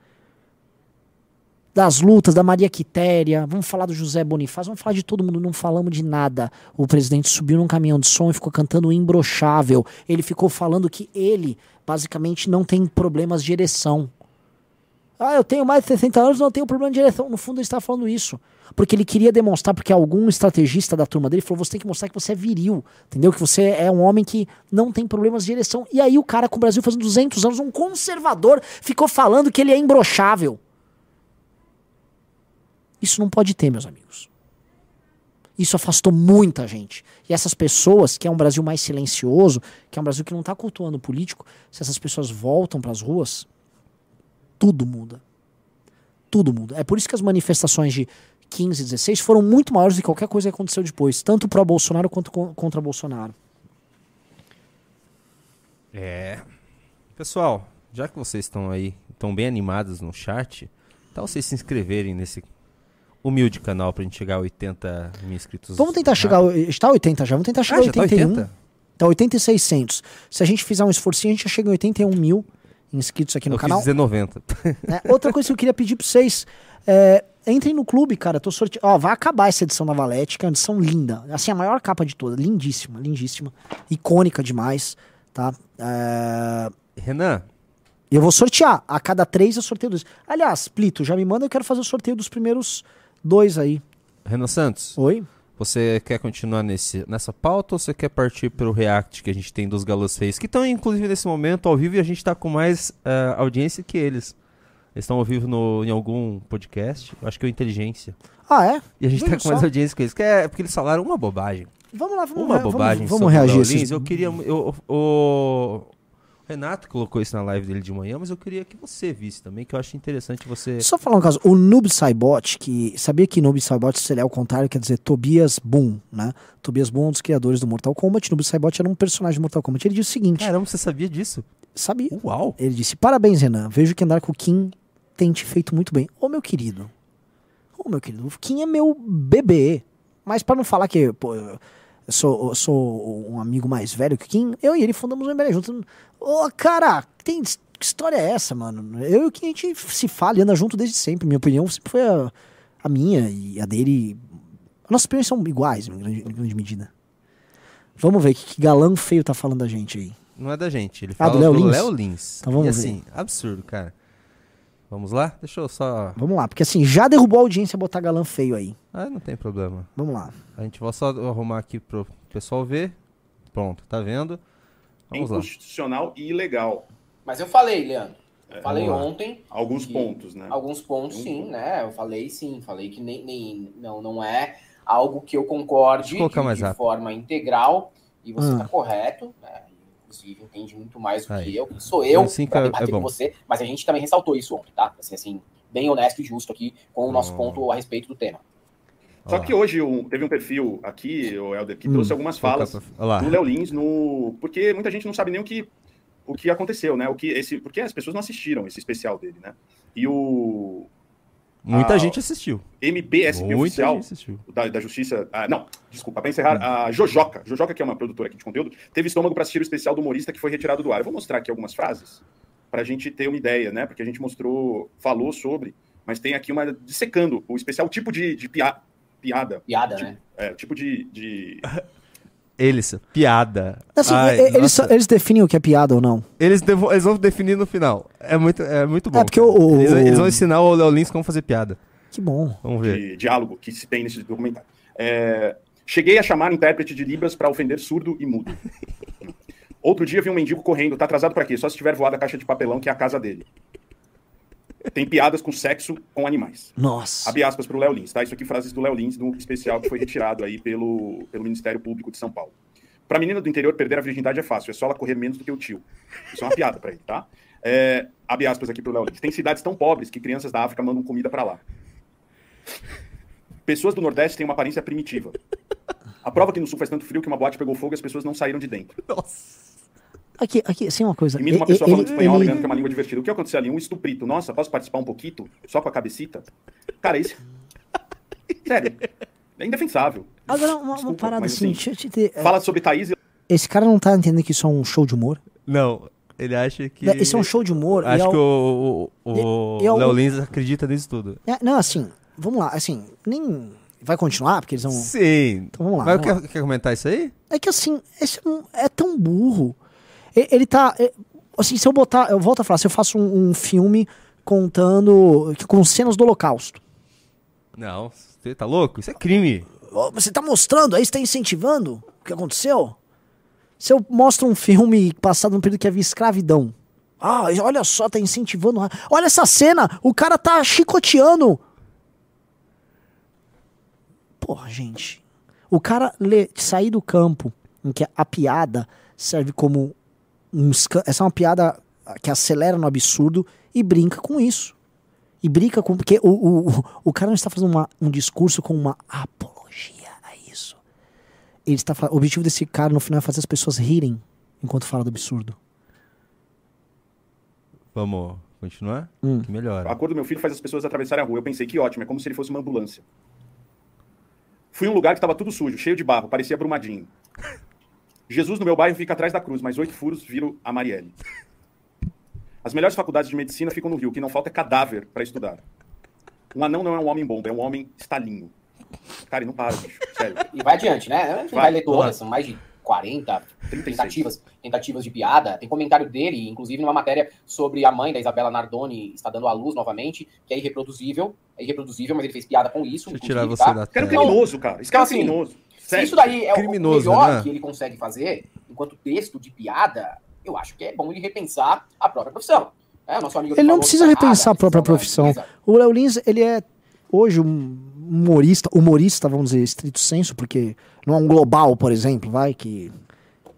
Das lutas da Maria Quitéria, vamos falar do José Bonifácio, vamos falar de todo mundo, não falamos de nada. O presidente subiu num caminhão de som e ficou cantando Imbrochável. Ele ficou falando que ele, basicamente, não tem problemas de ereção. Ah, eu tenho mais de 60 anos, não tenho problema de ereção. No fundo, ele está falando isso. Porque ele queria demonstrar, porque algum estrategista da turma dele falou: você tem que mostrar que você é viril, entendeu? Que você é um homem que não tem problemas de ereção. E aí o cara com o Brasil fazendo 200 anos, um conservador, ficou falando que ele é imbrochável. Isso não pode ter, meus amigos. Isso afastou muita gente. E essas pessoas, que é um Brasil mais silencioso, que é um Brasil que não está cultuando político, se essas pessoas voltam para as ruas, tudo muda. Tudo muda. É por isso que as manifestações de 15, 16 foram muito maiores do que qualquer coisa que aconteceu depois, tanto pro Bolsonaro quanto contra Bolsonaro. É. Pessoal, já que vocês estão aí, estão bem animados no chat, tal vocês se inscreverem nesse humilde canal pra gente chegar a 80 mil inscritos. Vamos tentar chegar. Está 80 já, vamos tentar chegar ah, a 81. Tá 80? Tá 8,600. Se a gente fizer um esforcinho, a gente já chega em 81 mil inscritos aqui no eu canal. Quis dizer 90. É, outra coisa que eu queria pedir pra vocês. É, entrem no clube, cara. Tô sorteando. Ó, vai acabar essa edição da Valete, que é uma edição linda. Assim, a maior capa de toda. Lindíssima, lindíssima. Icônica demais, tá? É... Renan. Eu vou sortear. A cada três eu sorteio dois. Aliás, Plito, já me manda, eu quero fazer o sorteio dos primeiros dois aí. Renan Santos. Oi. Você quer continuar nesse, nessa pauta ou você quer partir para o react que a gente tem dos Galos Feios? Que estão, inclusive, nesse momento ao vivo e a gente está com mais uh, audiência que eles. Eles estão ao vivo no, em algum podcast, acho que é o Inteligência. Ah, é? E a gente está com mais audiência que eles. Que é porque eles falaram uma bobagem. Vamos lá, vamos Uma bobagem vamos, vamos reagir. Esses... Eu queria. Eu, o, Renato colocou isso na live dele de manhã, mas eu queria que você visse também, que eu acho interessante você. Só falar um caso, o Noob Saibot, que sabia que Noob Saibot seria o contrário, quer dizer Tobias Boom, né? Tobias Boom é um dos criadores do Mortal Kombat. Noob Saibot era um personagem do Mortal Kombat. Ele disse o seguinte: Caramba, você sabia disso? Sabia. Uau! Ele disse: Parabéns, Renan. Vejo que andar com o Kim tem te feito muito bem. Ô, meu querido. Ô, meu querido. O Kim é meu bebê. Mas para não falar que, pô, eu sou, eu sou um amigo mais velho que o Kim, eu e ele fundamos o MBL juntos. Ô, cara, tem, que história é essa, mano? Eu e o Kim, a gente se fala e anda junto desde sempre. Minha opinião sempre foi a, a minha e a dele. Nossas opiniões são iguais, em grande, em grande medida. Vamos ver que, que galã feio tá falando da gente aí. Não é da gente, ele fala ah, do Léo Lins. Léo Lins. Então vamos e, assim, ver. absurdo, cara. Vamos lá? Deixa eu só. Vamos lá, porque assim, já derrubou a audiência botar galã feio aí. Ah, não tem problema. Vamos lá. A gente vai só arrumar aqui pro pessoal ver. Pronto, tá vendo? Vamos lá. inconstitucional e ilegal. Mas eu falei, Leandro. Eu falei vamos lá. ontem. Alguns que- pontos, né? Alguns pontos, Um sim, né? Eu falei sim, falei que nem, nem não, não é algo que eu concorde Deixa eu colocar de, mais de forma integral. E você Hum. está correto, né? Inclusive, entende muito mais do Aí. que eu. que Sou eu Sim, para é- debater é com você, mas a gente também ressaltou isso ontem, tá? Assim, assim, bem honesto e justo aqui com o nosso Hum. ponto a respeito do tema. Só que hoje um- teve um perfil aqui, o Helder, que Hum. trouxe algumas falas do Léo Lins no. Porque muita gente não sabe nem o que, o que aconteceu, né? O que esse... Porque as pessoas não assistiram esse especial dele, né? E o Muita Ah, gente assistiu. MPSP Muita oficial gente assistiu. da, da Justiça. ah, não, desculpa, para encerrar, a Jojoca, Jojoca, que é uma produtora aqui de conteúdo, teve estômago para assistir o especial do humorista que foi retirado do ar. Eu vou mostrar aqui algumas frases para a gente ter uma ideia, né? Porque a gente mostrou, falou sobre, mas tem aqui uma dissecando o especial, o tipo de, de pia- piada, Piada, né? é, tipo de, de Eles, piada. Assim, Ai, eles, nossa. eles definem o que é piada ou não. Eles, devo- eles vão definir no final. É muito, é muito bom. É, porque o- eles, o- eles vão ensinar o Léo Lins como fazer piada. Que bom. Vamos ver. de diálogo que se tem nesse documentário. É, cheguei a chamar intérprete de Libras para ofender surdo e mudo. Outro dia vi um mendigo correndo. Tá atrasado para quê? Só se tiver voado a caixa de papelão, que é a casa dele. Tem piadas com sexo com animais. Nossa. Abre aspas para o Léo Lins, tá? Isso aqui frases do Léo Lins, do especial que foi retirado aí pelo, pelo Ministério Público de São Paulo. Pra menina do interior, perder a virgindade é fácil, é só ela correr menos do que o tio. Isso é uma piada pra ele, tá? É, abre aspas aqui pro Léo Lins. Tem cidades tão pobres que crianças da África mandam comida pra lá. Pessoas do Nordeste têm uma aparência primitiva. A prova que no Sul faz tanto frio que uma boate pegou fogo e as pessoas não saíram de dentro. Aqui, aqui, assim uma coisa. Imita uma pessoa e- falando ele- espanhol, ele- alegando que é uma língua divertida. O que aconteceu ali? Um estuprito. Nossa, posso participar um pouquinho? Só com a cabecita? Cara, isso... Sério. É indefensável. Agora, uma, uma Desculpa, parada mas assim, assim, deixa eu te ter- Fala sobre Thaís e Esse cara não tá entendendo que isso é um show de humor? Não, ele acha que. Isso é um show de humor. Acho é que o- o, o, o é o- Léo Lins acredita nisso tudo. É, não, assim, vamos lá, assim, nem vai continuar, porque eles vão... Sim. Então vamos lá. Mas vamos lá. quer, quer comentar isso aí? É que assim, esse é é tão burro. Ele tá. Assim, se eu botar. Eu volto a falar, se eu faço um, um filme contando. com cenas do Holocausto. Não, você tá louco? Isso é crime. Você tá mostrando, aí você tá incentivando o que aconteceu? Se eu mostro um filme passado num período que havia escravidão. Ah, olha só, tá incentivando. Olha essa cena, o cara tá chicoteando. Porra, gente. O cara lê, sair do campo em que a piada serve como um. Essa é uma piada que acelera no absurdo e brinca com isso. E brinca com. Porque o, o, o- cara não está fazendo uma- um discurso com uma apologia a isso. Ele está O objetivo desse cara no final é fazer as pessoas rirem enquanto fala do absurdo. Vamos continuar? Hum. Que melhora. A cor do meu filho faz as pessoas atravessarem a rua. Eu pensei que ótimo, é como se ele fosse uma ambulância. Fui em um lugar que estava tudo sujo, cheio de barro, parecia Brumadinho. Jesus no meu bairro fica atrás da cruz, mas oito furos viram a Marielle. As melhores faculdades de medicina ficam no Rio, o que não falta é cadáver para estudar. Um anão não é um homem bomba, é um homem estalinho. Cara, e não para, bicho. Sério. E vai adiante, né? A gente não Vai, vai ler todas, são mais de 40 tentativas, tentativas de piada. Tem comentário dele, inclusive numa matéria sobre a mãe da Isabela Nardoni está dando à luz novamente, que é irreproduzível. É irreproduzível, mas ele fez piada com isso. Deixa eu tirar inclusive, você tá? da Esse cara é um criminoso, cara. Esse cara é criminoso. Sério. isso daí é Criminoso, o melhor né? que ele consegue fazer, enquanto texto de piada, eu acho que é bom ele repensar a própria profissão. É, o nosso amigo Ele não precisa repensar a própria profissão. O Léo Lins, ele é hoje um humorista, humorista, vamos dizer, estrito senso, porque não é um global, por exemplo, vai, que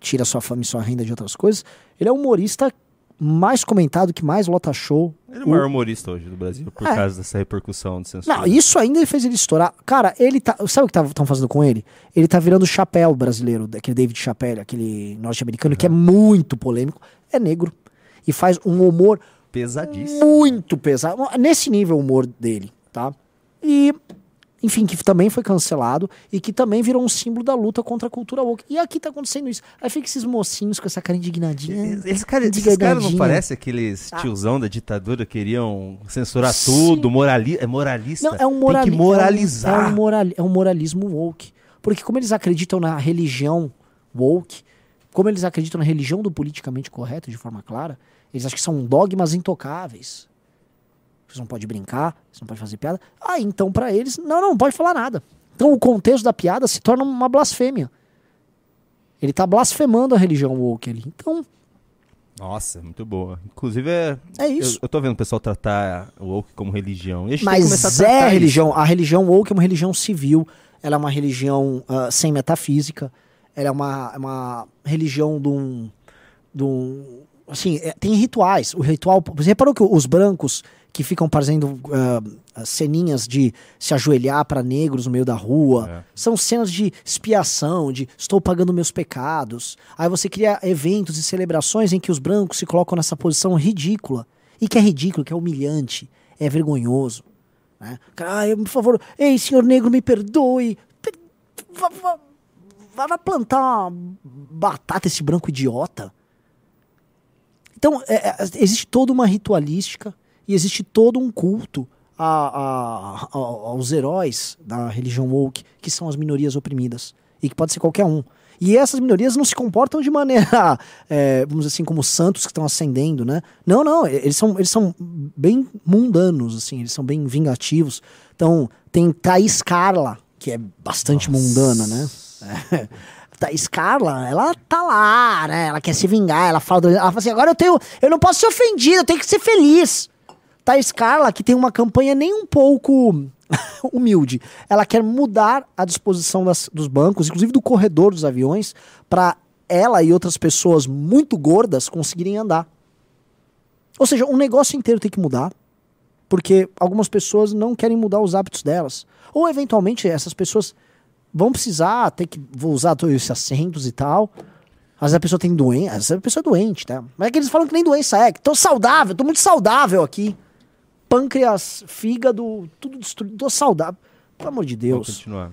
tira sua fama e sua renda de outras coisas. Ele é o humorista mais comentado, que mais lota show. Ele é o maior humorista hoje do Brasil, por É. causa dessa repercussão de censura. Não, isso ainda fez ele estourar. Cara, ele tá. Sabe o que estão fazendo com ele? Ele tá virando o chapéu brasileiro, aquele David Chappelle, aquele norte-americano, que é muito polêmico. É negro. E faz um humor Pesadíssimo. muito pesado. Nesse nível o humor dele, tá? E, enfim, que também foi cancelado e que também virou um símbolo da luta contra a cultura woke. E aqui tá acontecendo isso. Aí fica esses mocinhos com essa cara indignadinha. Esse cara, esses caras não parecem aqueles tiozão da ditadura que queriam censurar Sim. tudo, morali é moralista. Não, é um morali Tem que moralizar. É um, é um morali- é um moralismo woke. Porque como eles acreditam na religião woke, como eles acreditam na religião do politicamente correto de forma clara, eles acham que são dogmas intocáveis. Você não pode brincar, você não pode fazer piada. Ah, então pra eles, não, não, não pode falar nada. Então o contexto da piada se torna uma blasfêmia. Ele tá blasfemando a religião woke ali. Então, Nossa, muito boa. Inclusive, é, é isso. eu, eu tô vendo o pessoal tratar o woke como religião. A a Mas é isso. religião. A religião woke é uma religião civil. Ela é uma religião ah, sem metafísica. Ela é uma, é uma religião de um. De um assim, é- tem rituais. O ritual. Você reparou que os brancos que ficam fazendo ah, ceninhas de se ajoelhar para negros no meio da rua É. são cenas de expiação, de estou pagando meus pecados. Aí você cria eventos e celebrações em que os brancos se colocam nessa posição ridícula. E que é ridículo, que é humilhante, é vergonhoso. Né? Cara, "Ai, por favor, ei, senhor negro, me perdoe. Per- Vá, vá- vá- plantar uma batata, esse branco idiota. Então, é- é- existe toda uma ritualística e existe todo um culto a- a- a- aos heróis da religião woke, que são as minorias oprimidas. E que pode ser qualquer um. E essas minorias não se comportam de maneira, é, vamos dizer assim, como santos que estão ascendendo, né? Não, não, eles são, eles são bem mundanos, assim, eles são bem vingativos. Então, tem Thaís Carla, que é bastante mundana, né? É. Thaís Carla, ela tá lá, né? Ela quer se vingar, ela fala, do- ela fala assim, agora eu tenho, eu não posso ser ofendida, eu tenho que ser feliz. Thaís Carla, que tem uma campanha nem um pouco humilde, ela quer mudar a disposição das- dos bancos, inclusive do corredor dos aviões, para ela e outras pessoas muito gordas conseguirem andar. Ou seja, um negócio inteiro tem que mudar, porque algumas pessoas não querem mudar os hábitos delas. Ou, eventualmente, essas pessoas vão precisar ter que vou usar esses assentos e tal. Às vezes a pessoa tem doença, às vezes a pessoa é doente, tá? Mas é que eles falam que nem doença é, que tô saudável, tô muito saudável aqui. Pâncreas, fígado, tudo destruído, tô saudável. Pelo amor de Vamos Deus. continuar.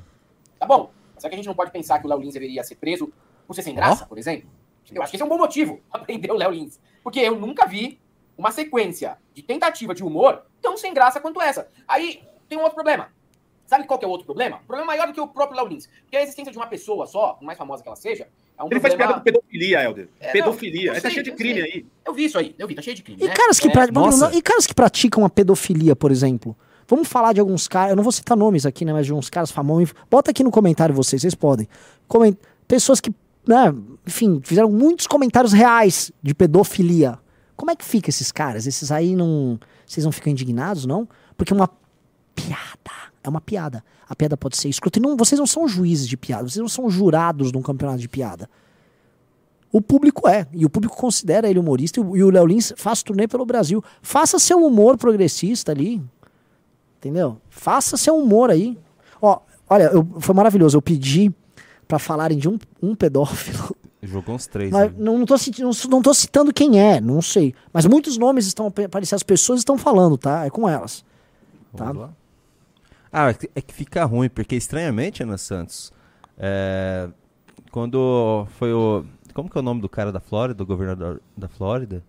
Tá bom. Será que a gente não pode pensar que o Léo Lins deveria ser preso por ser sem graça, por exemplo? Eu acho que esse é um bom motivo pra prender o Léo Lins. Porque eu nunca vi uma sequência de tentativa de humor tão sem graça quanto essa. Aí tem um outro problema. Sabe qual que é o outro problema? Um problema maior do que o próprio Léo Lins. Porque a existência de uma pessoa só, por mais famosa que ela seja, é um Ele faz problema... piada com pedofilia, Helder. É, pedofilia. não, Tá sei, cheio de crime sei. aí. Eu vi isso aí, eu vi, tá cheio de crime, E né? caras, que É, pra- nossa. e caras que praticam a pedofilia, por exemplo. Vamos falar de alguns caras, eu não vou citar nomes aqui, né, mas de uns caras famosos. Bota aqui no comentário vocês, vocês podem. Comen- Pessoas que, né, enfim, fizeram muitos comentários reais de pedofilia. Como é que fica esses caras? Esses aí não. Vocês não ficam indignados, não? Porque é uma piada. É uma piada. A piada pode ser escrota. E não, vocês não são juízes de piada, vocês não são jurados de um campeonato de piada. O público é, e o público considera ele humorista, e o- Léo Lins faz turnê pelo Brasil. Faça seu humor progressista ali, entendeu? Faça seu humor aí. Ó, olha, eu- foi maravilhoso, eu pedi pra falarem de um, um pedófilo, Jogou uns três. mas né? não, não, tô, não, não tô citando quem é, não sei. Mas muitos nomes estão aparecendo, as pessoas estão falando, tá? É com elas. Vamos tá. lá. Ah, é que- é que fica ruim, porque estranhamente, Ana Santos, é, quando foi o. Como que é o nome do cara da Flórida, do governador da Flórida?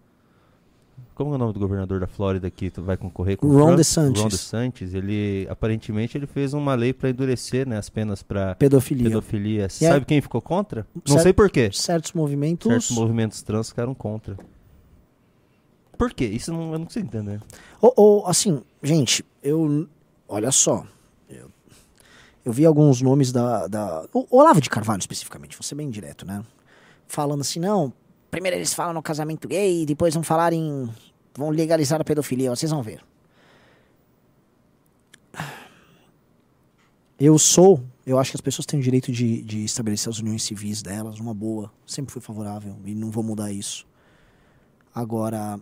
Como é o nome do governador da Flórida que vai concorrer com o Ron? DeSantis. Ron DeSantis, ele aparentemente ele fez uma lei para endurecer, né, as penas para Pedofilia. pedofilia. E é- Sabe quem ficou contra? Não Certo- sei por quê. Certos movimentos. Certos movimentos trans ficaram contra. Por quê? Isso não, eu não consigo entender. Ou, ou, assim, gente, eu. Olha só. Eu, eu vi alguns nomes da. da Olavo de Carvalho, especificamente, vou ser bem direto, né? Falando assim, não. Primeiro eles falam no casamento gay, depois vão falar em. vão legalizar a pedofilia, vocês vão ver. Eu sou. Eu acho que as pessoas têm o direito de, de estabelecer as uniões civis delas, uma boa. Sempre fui favorável e não vou mudar isso. Agora,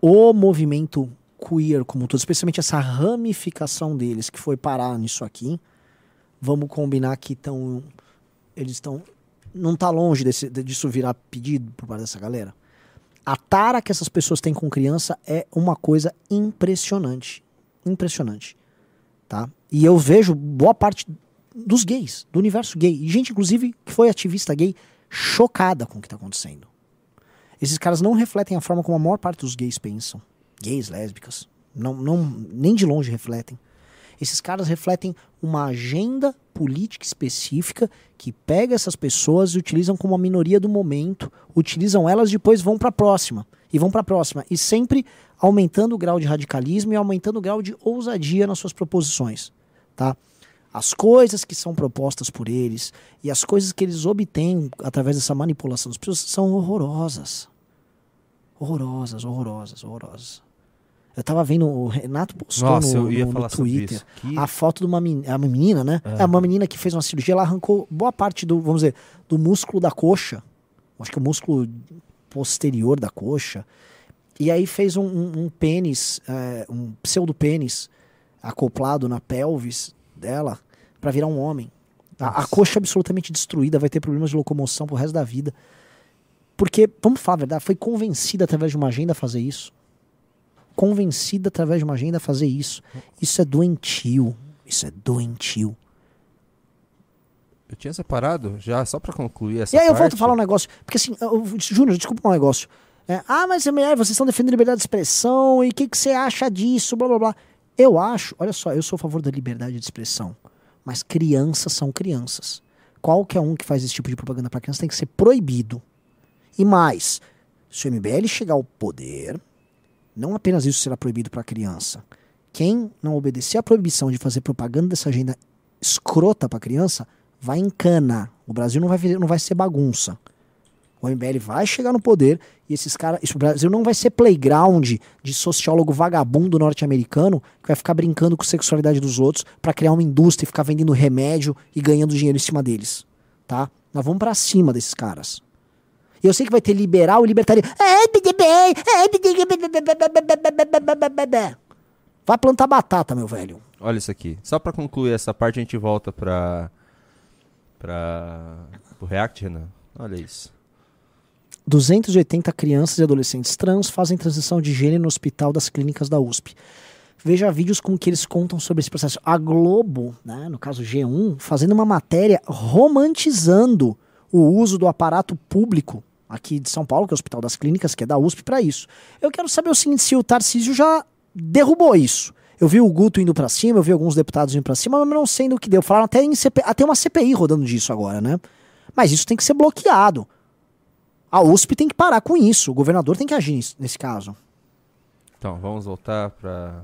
o movimento queer como um todo, especialmente essa ramificação deles que foi parar nisso aqui, vamos combinar que estão eles estão não tá longe desse, de- disso virar pedido por parte dessa galera. A tara que essas pessoas têm com criança é uma coisa impressionante, impressionante, tá? E eu vejo boa parte dos gays, do universo gay, e gente inclusive que foi ativista gay chocada com o que está acontecendo. Esses caras não refletem a forma como a maior parte dos gays pensam. Gays, lésbicas. Não, não, nem de longe refletem. Esses caras refletem uma agenda política específica que pega essas pessoas e utilizam como a minoria do momento, utilizam elas depois vão para a próxima. E vão para a próxima. E sempre aumentando o grau de radicalismo e aumentando o grau de ousadia nas suas proposições. Tá? As coisas que são propostas por eles e as coisas que eles obtêm através dessa manipulação das pessoas são horrorosas. Horrorosas, horrorosas, horrorosas. Eu tava vendo, o Renato postou Nossa, no, no- no Twitter. Que- a foto de uma, men- é uma menina, né? É. uma menina que fez uma cirurgia, ela arrancou boa parte do, vamos dizer, do músculo da coxa. Acho que o músculo posterior da coxa. E aí fez um, um- um pênis, é, um pseudo-pênis acoplado na pelvis dela pra virar um homem. A, a coxa absolutamente destruída, vai ter problemas de locomoção pro resto da vida. Porque, vamos falar a verdade, foi convencida através de uma agenda a fazer isso. Convencida através de uma agenda a fazer isso. Isso é doentio. Isso é doentio. Eu tinha separado já, só pra concluir essa E aí eu volto parte. a falar um negócio. Porque assim, Júnior, desculpa um negócio. É, ah, mas é mulher, vocês estão defendendo liberdade de expressão, e o que, que você acha disso, blá blá blá. Eu acho, olha só, eu sou a favor da liberdade de expressão. Mas crianças são crianças. Qualquer um que faz esse tipo de propaganda para criança tem que ser proibido. E mais, se o MBL chegar ao poder, não apenas isso será proibido para criança. Quem não obedecer à proibição de fazer propaganda dessa agenda escrota para criança, vai em cana. O Brasil não vai, não vai ser bagunça. O MBL vai chegar no poder e esses caras. O Brasil não vai ser playground de sociólogo vagabundo norte-americano que vai ficar brincando com a sexualidade dos outros pra criar uma indústria e ficar vendendo remédio e ganhando dinheiro em cima deles. Tá? Nós vamos pra cima desses caras. Eu sei que vai ter liberal e libertário. Vai plantar batata, meu velho. Olha isso aqui. Só pra concluir essa parte, a gente volta pra. pra. pro React, Renan. Olha isso. 280 crianças e adolescentes trans fazem transição de gênero no hospital das clínicas da USP. Veja vídeos com que eles contam sobre esse processo. A Globo, né, no caso G1, fazendo uma matéria romantizando o uso do aparato público aqui de São Paulo, que é o Hospital das Clínicas, que é da USP, para isso. Eu quero saber o seguinte, se o Tarcísio já derrubou isso. Eu vi o Guto indo para cima, eu vi alguns deputados indo para cima, mas não sei no que deu. Falaram até em CP... até uma CPI rodando disso agora, né? Mas isso tem que ser bloqueado. A USP tem que parar com isso. O governador tem que agir nesse caso. Então, vamos voltar pra.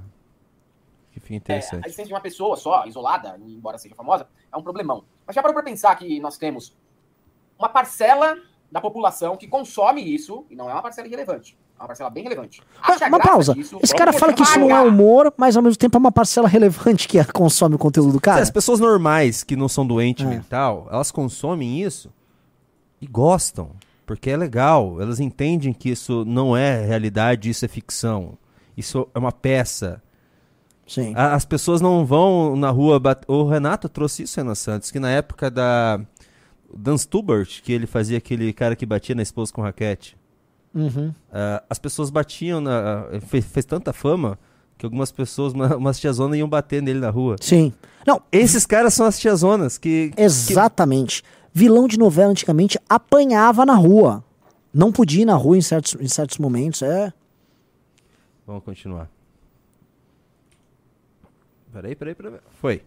que fica É, a interessante. existência de uma pessoa só, isolada, embora seja famosa, é um problemão. Mas já parou pra pensar que nós temos uma parcela da população que consome isso, e não é uma parcela irrelevante, é uma parcela bem relevante. Acha uma pausa. disso, Esse cara fala que isso não é humor, mas ao mesmo tempo é uma parcela relevante que consome o conteúdo do cara. As pessoas normais que não são doentes É. mental, elas consomem isso e gostam. Porque é legal. Elas entendem que isso não é realidade, isso é ficção. Isso é uma peça. Sim. As pessoas não vão na rua. bat- O Renato trouxe isso, Renan Santos, que na época da. Dan Stubert, que ele fazia aquele cara que batia na esposa com raquete. Uhum. ah, as pessoas batiam na. Fez, fez tanta fama que algumas pessoas, uma- umas tiazonas, iam bater nele na rua. Sim. Não, Esses caras são as tiazonas que. exatamente. Vilão de novela antigamente apanhava na rua. Não podia ir na rua em certos, em certos momentos. É. Vamos continuar. Peraí, peraí, peraí. Foi.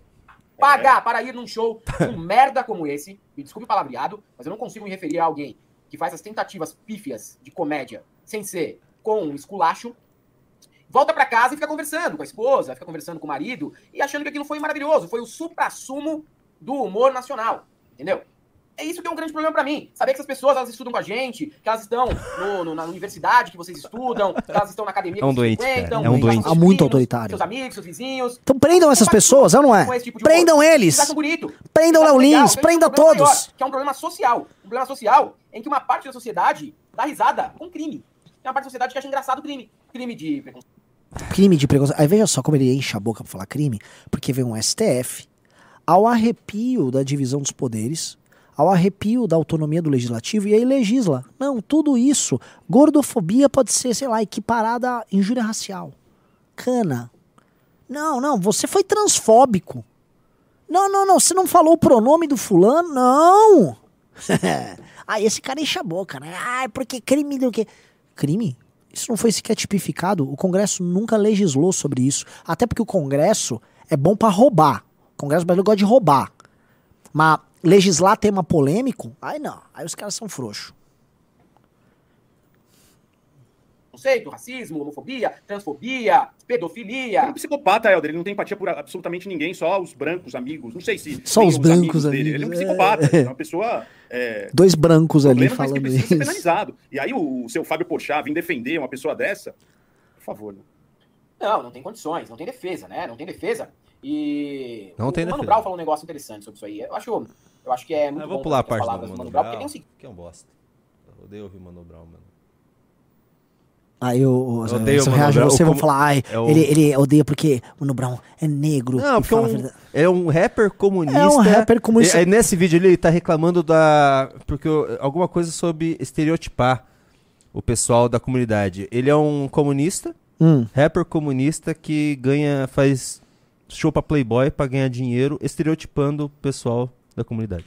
Pagar para ir num show um merda como esse, me desculpe o palavreado, mas eu não consigo me referir a alguém que faz as tentativas pífias de comédia sem ser com um esculacho, volta pra casa e fica conversando com a esposa, fica conversando com o marido e achando que aquilo foi maravilhoso, foi o supra-sumo do humor nacional, entendeu? É isso que é um grande problema pra mim. Saber que essas pessoas elas estudam com a gente, que elas estão no- no- na universidade que vocês estudam, que elas estão na academia É um que doente, cara. frequentam, É um que doente. Ah, muito autoritário. Seus amigos, seus vizinhos. Então prendam essas pessoas, é ou não é? Tipo Prendam humor. eles. Eles bonito. Prendam Léo legal. Lins, Eles prenda um todos. maior, que é um problema social. Um problema social em que uma parte da sociedade dá risada com crime. Tem uma parte da sociedade que acha engraçado o crime. Crime de preconceito. Crime de preconceito. Aí veja só como ele enche a boca pra falar crime, porque vem um STF ao arrepio da divisão dos poderes, ao arrepio da autonomia do legislativo e aí legisla. Não, tudo isso, gordofobia pode ser, sei lá, equiparada a injúria racial. Cana. Não, não, você foi transfóbico. Não, não, não, você não falou o pronome do fulano? Não. ah, esse cara enche a boca, né? Ah, porque crime do quê? Crime? Isso não foi sequer tipificado. O Congresso nunca legislou sobre isso. Até porque o Congresso é bom pra roubar. O Congresso brasileiro gosta de roubar. Mas legislar tema polêmico, aí não. Aí os caras são frouxos. preconceito, racismo, homofobia, transfobia, pedofilia. Ele é um psicopata, Helder. Ele não tem empatia por absolutamente ninguém, só os brancos amigos. Não sei se. Só os brancos amigos dele. Ele é um amigos, psicopata. é. É uma pessoa. É, Dois brancos ali falando precisa ser isso. penalizado. E aí o, o seu Fábio Porchat vir defender uma pessoa dessa, por favor. né? Não, não tem condições, não tem defesa, né? Não tem defesa. E Não o, tem o Mano defesa. Brown falou um negócio interessante sobre isso aí. Eu acho, eu acho que é muito Eu vou bom pular a parte do Mano Mano Brown, Brown, porque tem um que é um bosta. Eu odeio ouvir Mano Brown, mano. Aí o, Eu odeio se eu o Mano reagir você, vão falar, ai, é o- ele, ele odeia porque o Mano Brown é negro. Não, porque é um, verdade. é um rapper comunista. É um rapper comunista. E, aí nesse vídeo ele tá reclamando da. Porque o- alguma coisa sobre estereotipar o pessoal da comunidade. Ele é um comunista, Hum, rapper comunista que ganha. faz show pra Playboy pra ganhar dinheiro, estereotipando o pessoal da comunidade.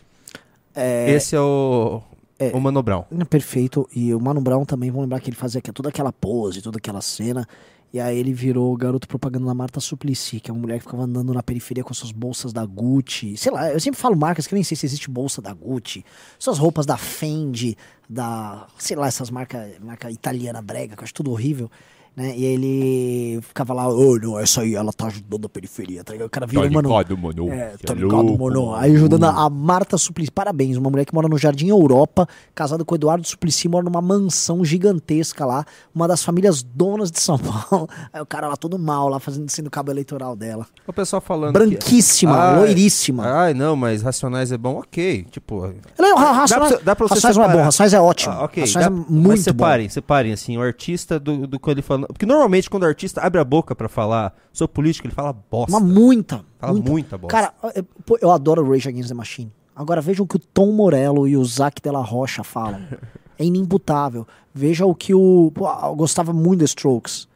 é, Esse é o. é. O Mano Brown. perfeito. E o Mano Brown também, vão lembrar que ele fazia toda aquela pose, toda aquela cena. E aí ele virou o garoto propaganda da Marta Suplicy, que é uma mulher que ficava andando na periferia com suas bolsas da Gucci. Sei lá, eu sempre falo marcas que eu nem sei se existe bolsa da Gucci. Suas roupas da Fendi, da. sei lá, essas marcas marca italiana brega, que eu acho tudo horrível. Né? E ele ficava lá, oh, não, essa aí, ela tá ajudando a periferia, tá ligado? O cara vira, mano. mano. É, tá ligado, mano? Aí ajudando a, a Marta Suplicy. Parabéns, uma mulher que mora no Jardim Europa, casada com o Eduardo Suplicy, mora numa mansão gigantesca lá, uma das famílias donas de São Paulo. Aí o cara lá todo mal, lá fazendo sendo cabo eleitoral dela. O pessoal falando. Branquíssima, Ai, loiríssima. Ai, não, mas Racionais é bom, ok. Tipo. Ela é, Dá Racionais, pra- dá pra você Racionais não é bom. Racionais é ótimo. Ah, ok, Racionais dá- é mas muito bom. separem, separem, assim, o artista do, do que ele falando. Porque normalmente quando o artista abre a boca pra falar sobre política, ele fala bosta. Uma muita, Fala muita. muita bosta. Cara, eu, eu adoro o Rage Against the Machine. Agora vejam o que o Tom Morello e o Zac Della Rocha falam. é inimputável. Veja o que o. Pô, eu gostava muito de Strokes.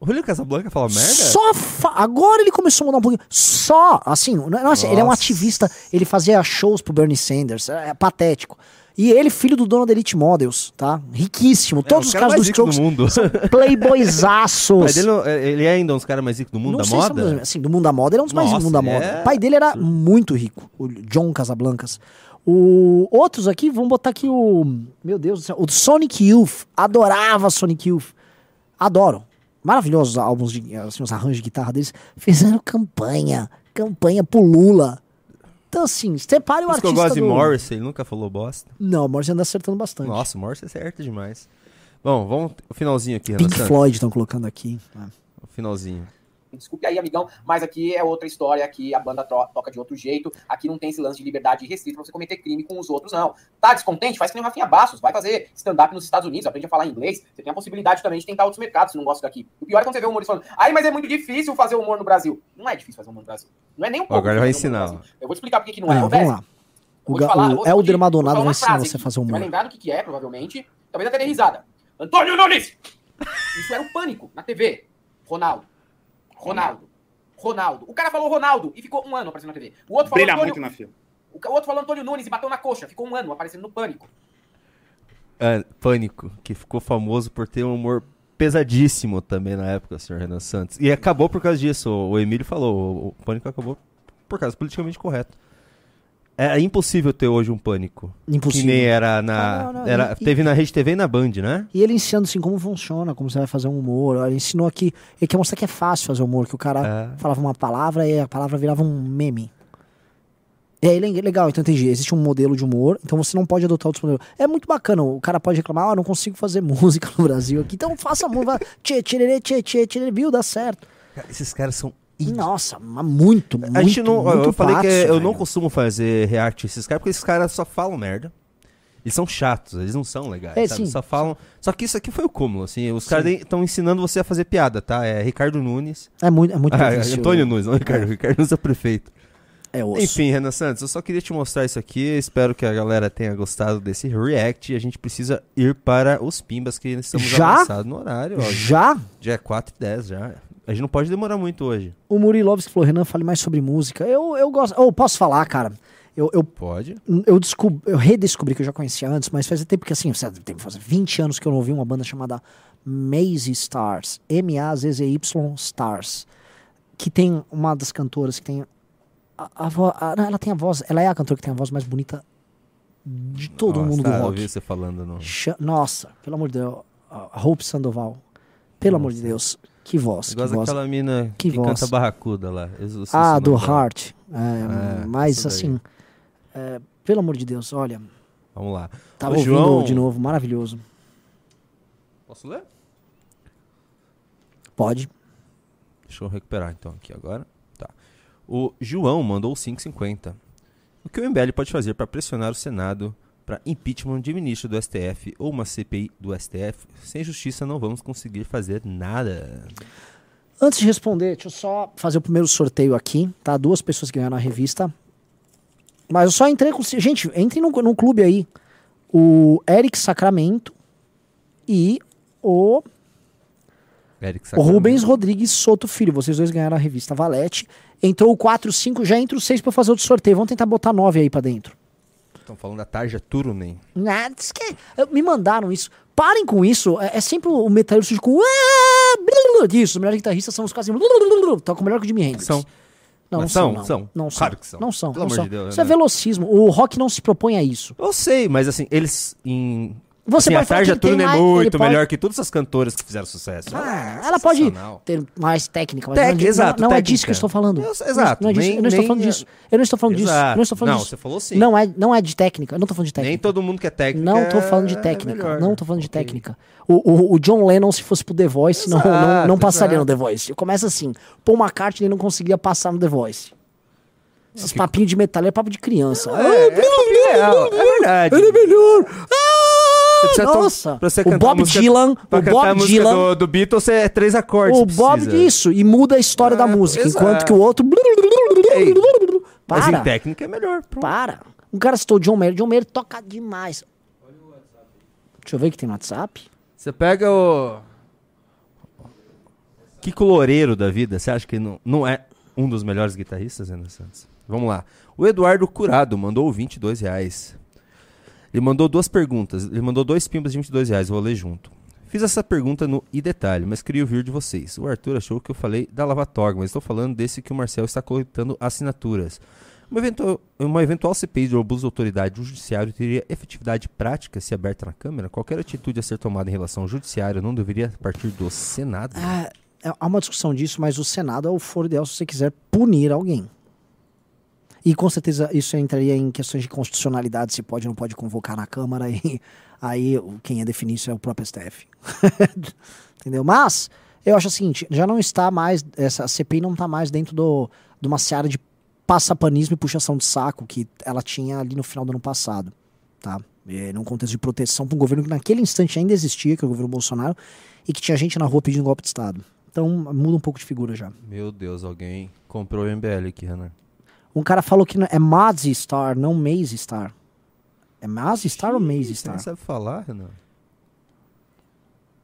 O Julio Casablanca fala merda? Só fa- agora ele começou a mudar um pouquinho. Só, assim, não é assim, ele é um Nossa. ativista, ele fazia shows pro Bernie Sanders, é, é patético. E ele, filho do dono da Elite Models, tá? Riquíssimo. Todos É, os cara caras do mais rico do Strokes mundo. são playboyzaços. ele, é- ele é ainda um dos caras mais ricos do mundo Não da sei se é moda? assim, do mundo da moda, ele é um dos mais ricos do mundo da Nossa, moda. é- O pai dele era muito rico, o John Casablancas. O outros aqui, vamos botar aqui o, meu Deus do céu, o Sonic Youth. Adorava Sonic Youth. Adoro. Maravilhosos álbuns de, assim, os arranjos de guitarra deles. Fizeram campanha, campanha pro Lula. Então assim, separe o Por isso que artista eu gosto de do... Morrissey, ele nunca falou bosta. Não, o Morrissey anda acertando bastante. Nossa, o Morrissey acerta demais. Bom, vamos o finalzinho aqui, Renan Pink Santos. Floyd estão colocando aqui. Ah. O finalzinho. Desculpe aí, amigão, mas aqui é outra história, aqui a banda toca de outro jeito, aqui não tem esse lance de liberdade restrita pra você cometer crime com os outros, não. Tá descontente? Faz que nem o Rafinha Bassos, vai fazer stand-up nos Estados Unidos, aprende a falar inglês, você tem a possibilidade também de tentar outros mercados, se não gosta daqui. O pior é quando você vê um humorista falando, ai, mas é muito difícil fazer humor no Brasil. Não é difícil fazer humor no Brasil. Não é nem um pouco. Agora vai humor ensinar. Eu vou te explicar por que não é. Ah, vamos lá. O, ga- falar- o Helder falar vai ensinar você a fazer Você vai humor. lembrar do que que é, provavelmente. Talvez até dê risada. Antônio Nunes! Isso era um pânico na TV. Ronaldo. Ronaldo. Ronaldo. O cara falou Ronaldo e ficou um ano aparecendo na TV. O outro falou Brilha Antônio, muito na fila. o outro falou Antônio Nunes e bateu na coxa. Ficou um ano aparecendo no pânico. É, Pânico, que ficou famoso por ter um humor pesadíssimo também na época, senhor Renan Santos. E acabou por causa disso. O Emílio falou, o- o Pânico acabou por causa do politicamente correto. É impossível ter hoje um Pânico. Impossível. Que nem era na... Ah, não, não, era, e- teve na Rede TV e na Band, né? E ele ensinando assim como funciona, como você vai fazer um humor. Ele ensinou aqui. Ele quer mostrar que é fácil fazer humor, que o cara É. falava uma palavra e a palavra virava um meme. E aí, le- legal, então entendi. Existe um modelo de humor, então você não pode adotar outros modelos. É muito bacana. O cara pode reclamar, ah, não consigo fazer música no Brasil aqui. Então faça música. Tchê, tchê, tchê, tchê, tchê, viu? Dá certo. Cara, Esses caras são... Nossa, mas muito, muito, A gente não... muito eu falei que eu não costumo fazer react a esses caras, porque esses caras só falam merda. Eles são chatos, eles não são legais, É, sabe? sim. Só falam... Só que isso aqui foi o cúmulo, assim. Os caras estão ensinando você a fazer piada, tá? É Ricardo Nunes... É muito, é muito Ah, difícil. Antônio Nunes, não Ricardo. Ricardo Nunes é o prefeito. É osso. Enfim, Renan Santos, eu só queria te mostrar isso aqui. Espero que a galera tenha gostado desse react. E a gente precisa ir para os pimbas, que estamos Já? avançados no horário. Ó. Já? Já é 4 e 10 já. A gente não pode demorar muito hoje. O Murilovski falou, Renan, fale mais sobre música. Eu, eu gosto. Ou posso falar, cara? Eu, eu Pode. eu, descobri, eu redescobri que eu já conhecia antes, mas faz tempo que assim, tempo, faz 20 anos que eu não ouvi uma banda chamada Maze Stars, M-A-Z-Z-Y Stars, que tem uma das cantoras que tem a, a voz, não, ela tem a voz, ela é a cantora que tem a voz mais bonita de todo Nossa, mundo do Eu rock. ouvi você falando. Cha- Nossa, pelo amor de Deus. a Hope Sandoval. Pelo amor de Deus. Que voz. Eu Que gosto voz. daquela mina que que, voz. canta Barracuda lá. Ah, do. Heart. É, É, mas assim, é, pelo amor de Deus, olha, Vamos lá. tava Ô, ouvindo João- de novo, maravilhoso. Posso ler? Pode. Deixa eu recuperar então aqui agora. Tá. O João mandou 5,50. O que o MBL pode fazer para pressionar o Senado para impeachment de ministro do STF ou uma CPI do STF? Sem justiça não vamos conseguir fazer nada. Antes de responder, deixa eu só fazer o primeiro sorteio aqui, tá? Duas pessoas que ganharam a revista. Mas eu só entrei com. Gente, entrem no, no clube aí. O Eric Sacramento e o, Eric o Sacramento. Rubens Rodrigues Soto Filho. Vocês dois ganharam a revista Valete. Entrou o 4, 5, já entra o 6 pra fazer outro sorteio. Vamos tentar botar 9 aí pra dentro. Estão falando da Tarja Turunen. Ah, diz que- eh, Me mandaram isso. Parem com isso. É, é sempre o metalúrgico com. "Ah, blá, blá", Isso, os melhores guitarristas são os caras assim. Tocam melhor que o Jimi Hendrix. São. Não, não são. Não, são. Não são. Claro que são. Não são. Pelo não amor são. de Deus, Isso é né? velocismo. O rock não se propõe a isso. Eu sei, mas assim, eles em. Você assim, pode a Tarja Turunen é muito pode- melhor que todas as cantoras que fizeram sucesso. Ah, é ela pode ter mais técnica, mas Tec- não, é exato, não, não é técnica. disso que eu estou falando. Eu- exato, Não, é disso, nem- eu não estou nem- falando disso. Eu não estou falando disso. Eu Exato. não estou falando Não, disso. você falou sim. Não é, não é de técnica. Eu não estou falando de técnica. Nem todo mundo que é técnico. Não tô falando de é técnica. melhor. Não tô falando de Ok. técnica. O, o, o John Lennon, se fosse pro The Voice, não, não, não Exato, passaria exato. no The Voice. Começa assim. Paul McCartney não conseguiria passar no The Voice. Esses papinhos de metal é papo de criança. É, é, papinho real, é verdade. Ele é melhor. Ah, nossa. pra você o Bob música- Dylan, Pra o Bob Dylan, do, do Beatles é três acordes. o Bob disso e muda a história da É, música, exato. enquanto que o outro Ei, Mas para. em técnica é melhor. pronto. Para. Um cara citou o John Mayer. John Mayer toca demais. Deixa eu ver o que tem no WhatsApp. Você pega o. Kiko Loureiro da vida, você acha que não, não é um dos melhores guitarristas, Renan Santos? Vamos lá. O Eduardo Curado mandou 22 reais. Ele mandou duas perguntas. Ele mandou dois pimbas de 22 reais. Vou ler junto. Fiz essa pergunta no e detalhe, mas queria ouvir de vocês. O Arthur achou que eu falei da Lavatorga, mas estou falando desse que o Marcel está coletando assinaturas. Uma eventual, uma eventual CPI de abuso de autoridade do judiciário teria efetividade prática se aberta na Câmara? Qualquer atitude a ser tomada em relação ao judiciário não deveria partir do Senado? Ah, é- há uma discussão disso, mas o Senado é o foro ideal se você quiser punir alguém. E com certeza isso entraria em questões de constitucionalidade, se pode ou não pode convocar na Câmara, e aí quem ia definir isso é o próprio STF. Entendeu? Mas eu acho o seguinte, já não está mais, essa CPI não está mais dentro do, de uma seara de passapanismo e puxação de saco que ela tinha ali no final do ano passado, tá? É, num contexto de proteção para um governo que naquele instante ainda existia, que é o governo Bolsonaro, e que tinha gente na rua pedindo golpe de Estado. Então muda um pouco de figura já. Meu Deus, alguém comprou o MBL aqui, Renan. Um cara falou que é Mazzy Star, não Maze Star. É Mazzy Star ou Maze Você Star? não sabe falar, Renan?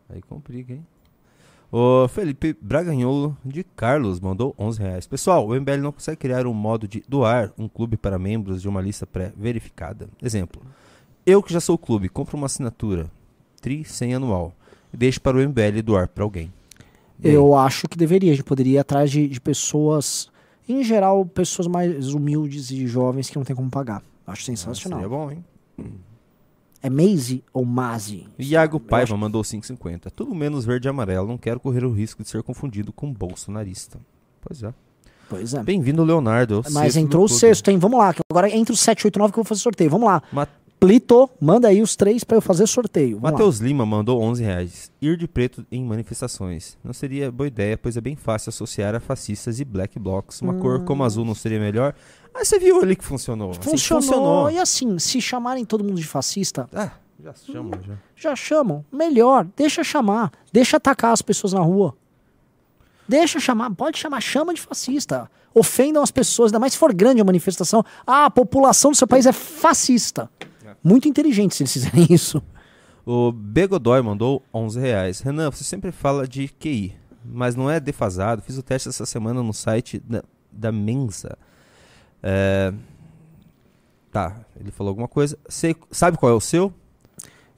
Aí complica, hein? O Felipe Braganholo de Carlos mandou 11 reais. Pessoal, o MBL não consegue criar um modo de doar um clube para membros de uma lista pré-verificada. Exemplo, eu que já sou clube, compro uma assinatura, tri 100 anual, e deixo para o MBL doar para alguém. Eu acho que deveria. A gente poderia ir atrás de, de pessoas, em geral, pessoas mais humildes e jovens que não tem como pagar. Acho Ah, sensacional. Seria bom, hein? É Maze ou Mazi? Iago Paiva acho- mandou 5,50. Tudo menos verde e amarelo. Não quero correr o risco de ser confundido com bolsonarista. Pois é. Pois é. Bem-vindo, Leonardo. o Mas entrou o sexto, hein? Vamos lá. Agora entre os 7 e 8 9 que eu vou fazer sorteio. Vamos lá. Ma- Plito, manda aí os três pra eu fazer sorteio. Matheus Lima mandou 11 reais. Ir de preto em manifestações. Não seria boa ideia, pois é bem fácil associar a fascistas e black blocs. Uma cor como azul não seria melhor? Ah, você viu ali que funcionou. Assim, Funcionou. E assim, se chamarem todo mundo de fascista, Ah, já se chama, já. já chamam. Melhor, deixa chamar. Deixa atacar as pessoas na rua. Deixa chamar, pode chamar, chama de fascista. Ofendam as pessoas, ainda mais se for grande a manifestação. Ah, a população do seu país é fascista. Muito inteligente se eles fizerem isso. O Begodoy mandou 11 reais. Renan, você sempre fala de QI, mas não é defasado. Fiz o teste essa semana no site da, da Mensa. É, Tá, ele falou alguma coisa. Você sabe qual é o seu?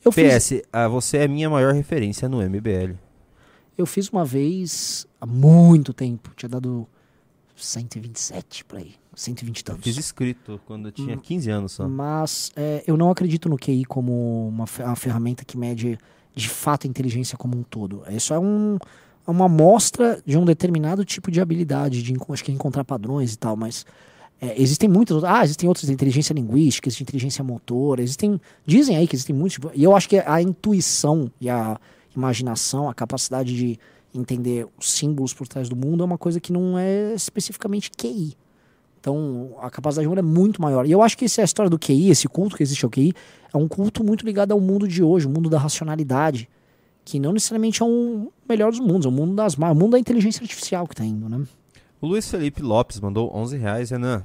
Eu fiz, PS, ah, você é a minha maior referência no MBL. eu fiz uma vez há muito tempo. Tinha dado 127 por aí. 120 e tantos. Fiz escrito quando eu Hum. tinha 15 anos só. Mas é, eu não acredito no QI como uma, uma ferramenta que mede de fato a inteligência como um todo. Isso é um, é uma amostra de um determinado tipo de habilidade, de acho que é encontrar padrões e tal, mas é, existem muitas. Ah, existem outras de inteligência linguística, existe inteligência motora, existem. Dizem aí que existem muitos. E eu acho que a intuição e a imaginação, a capacidade de entender os símbolos por trás do mundo é uma coisa que não é especificamente QI. Então, a capacidade humana é muito maior. E eu acho que essa é a história do QI, esse culto que existe ao QI, é um culto muito ligado ao mundo de hoje, o mundo da racionalidade, que não necessariamente é um melhor dos mundos, é o mundo das o mundo da inteligência artificial que está indo, né? O Luiz Felipe Lopes mandou 11 reais, Renan.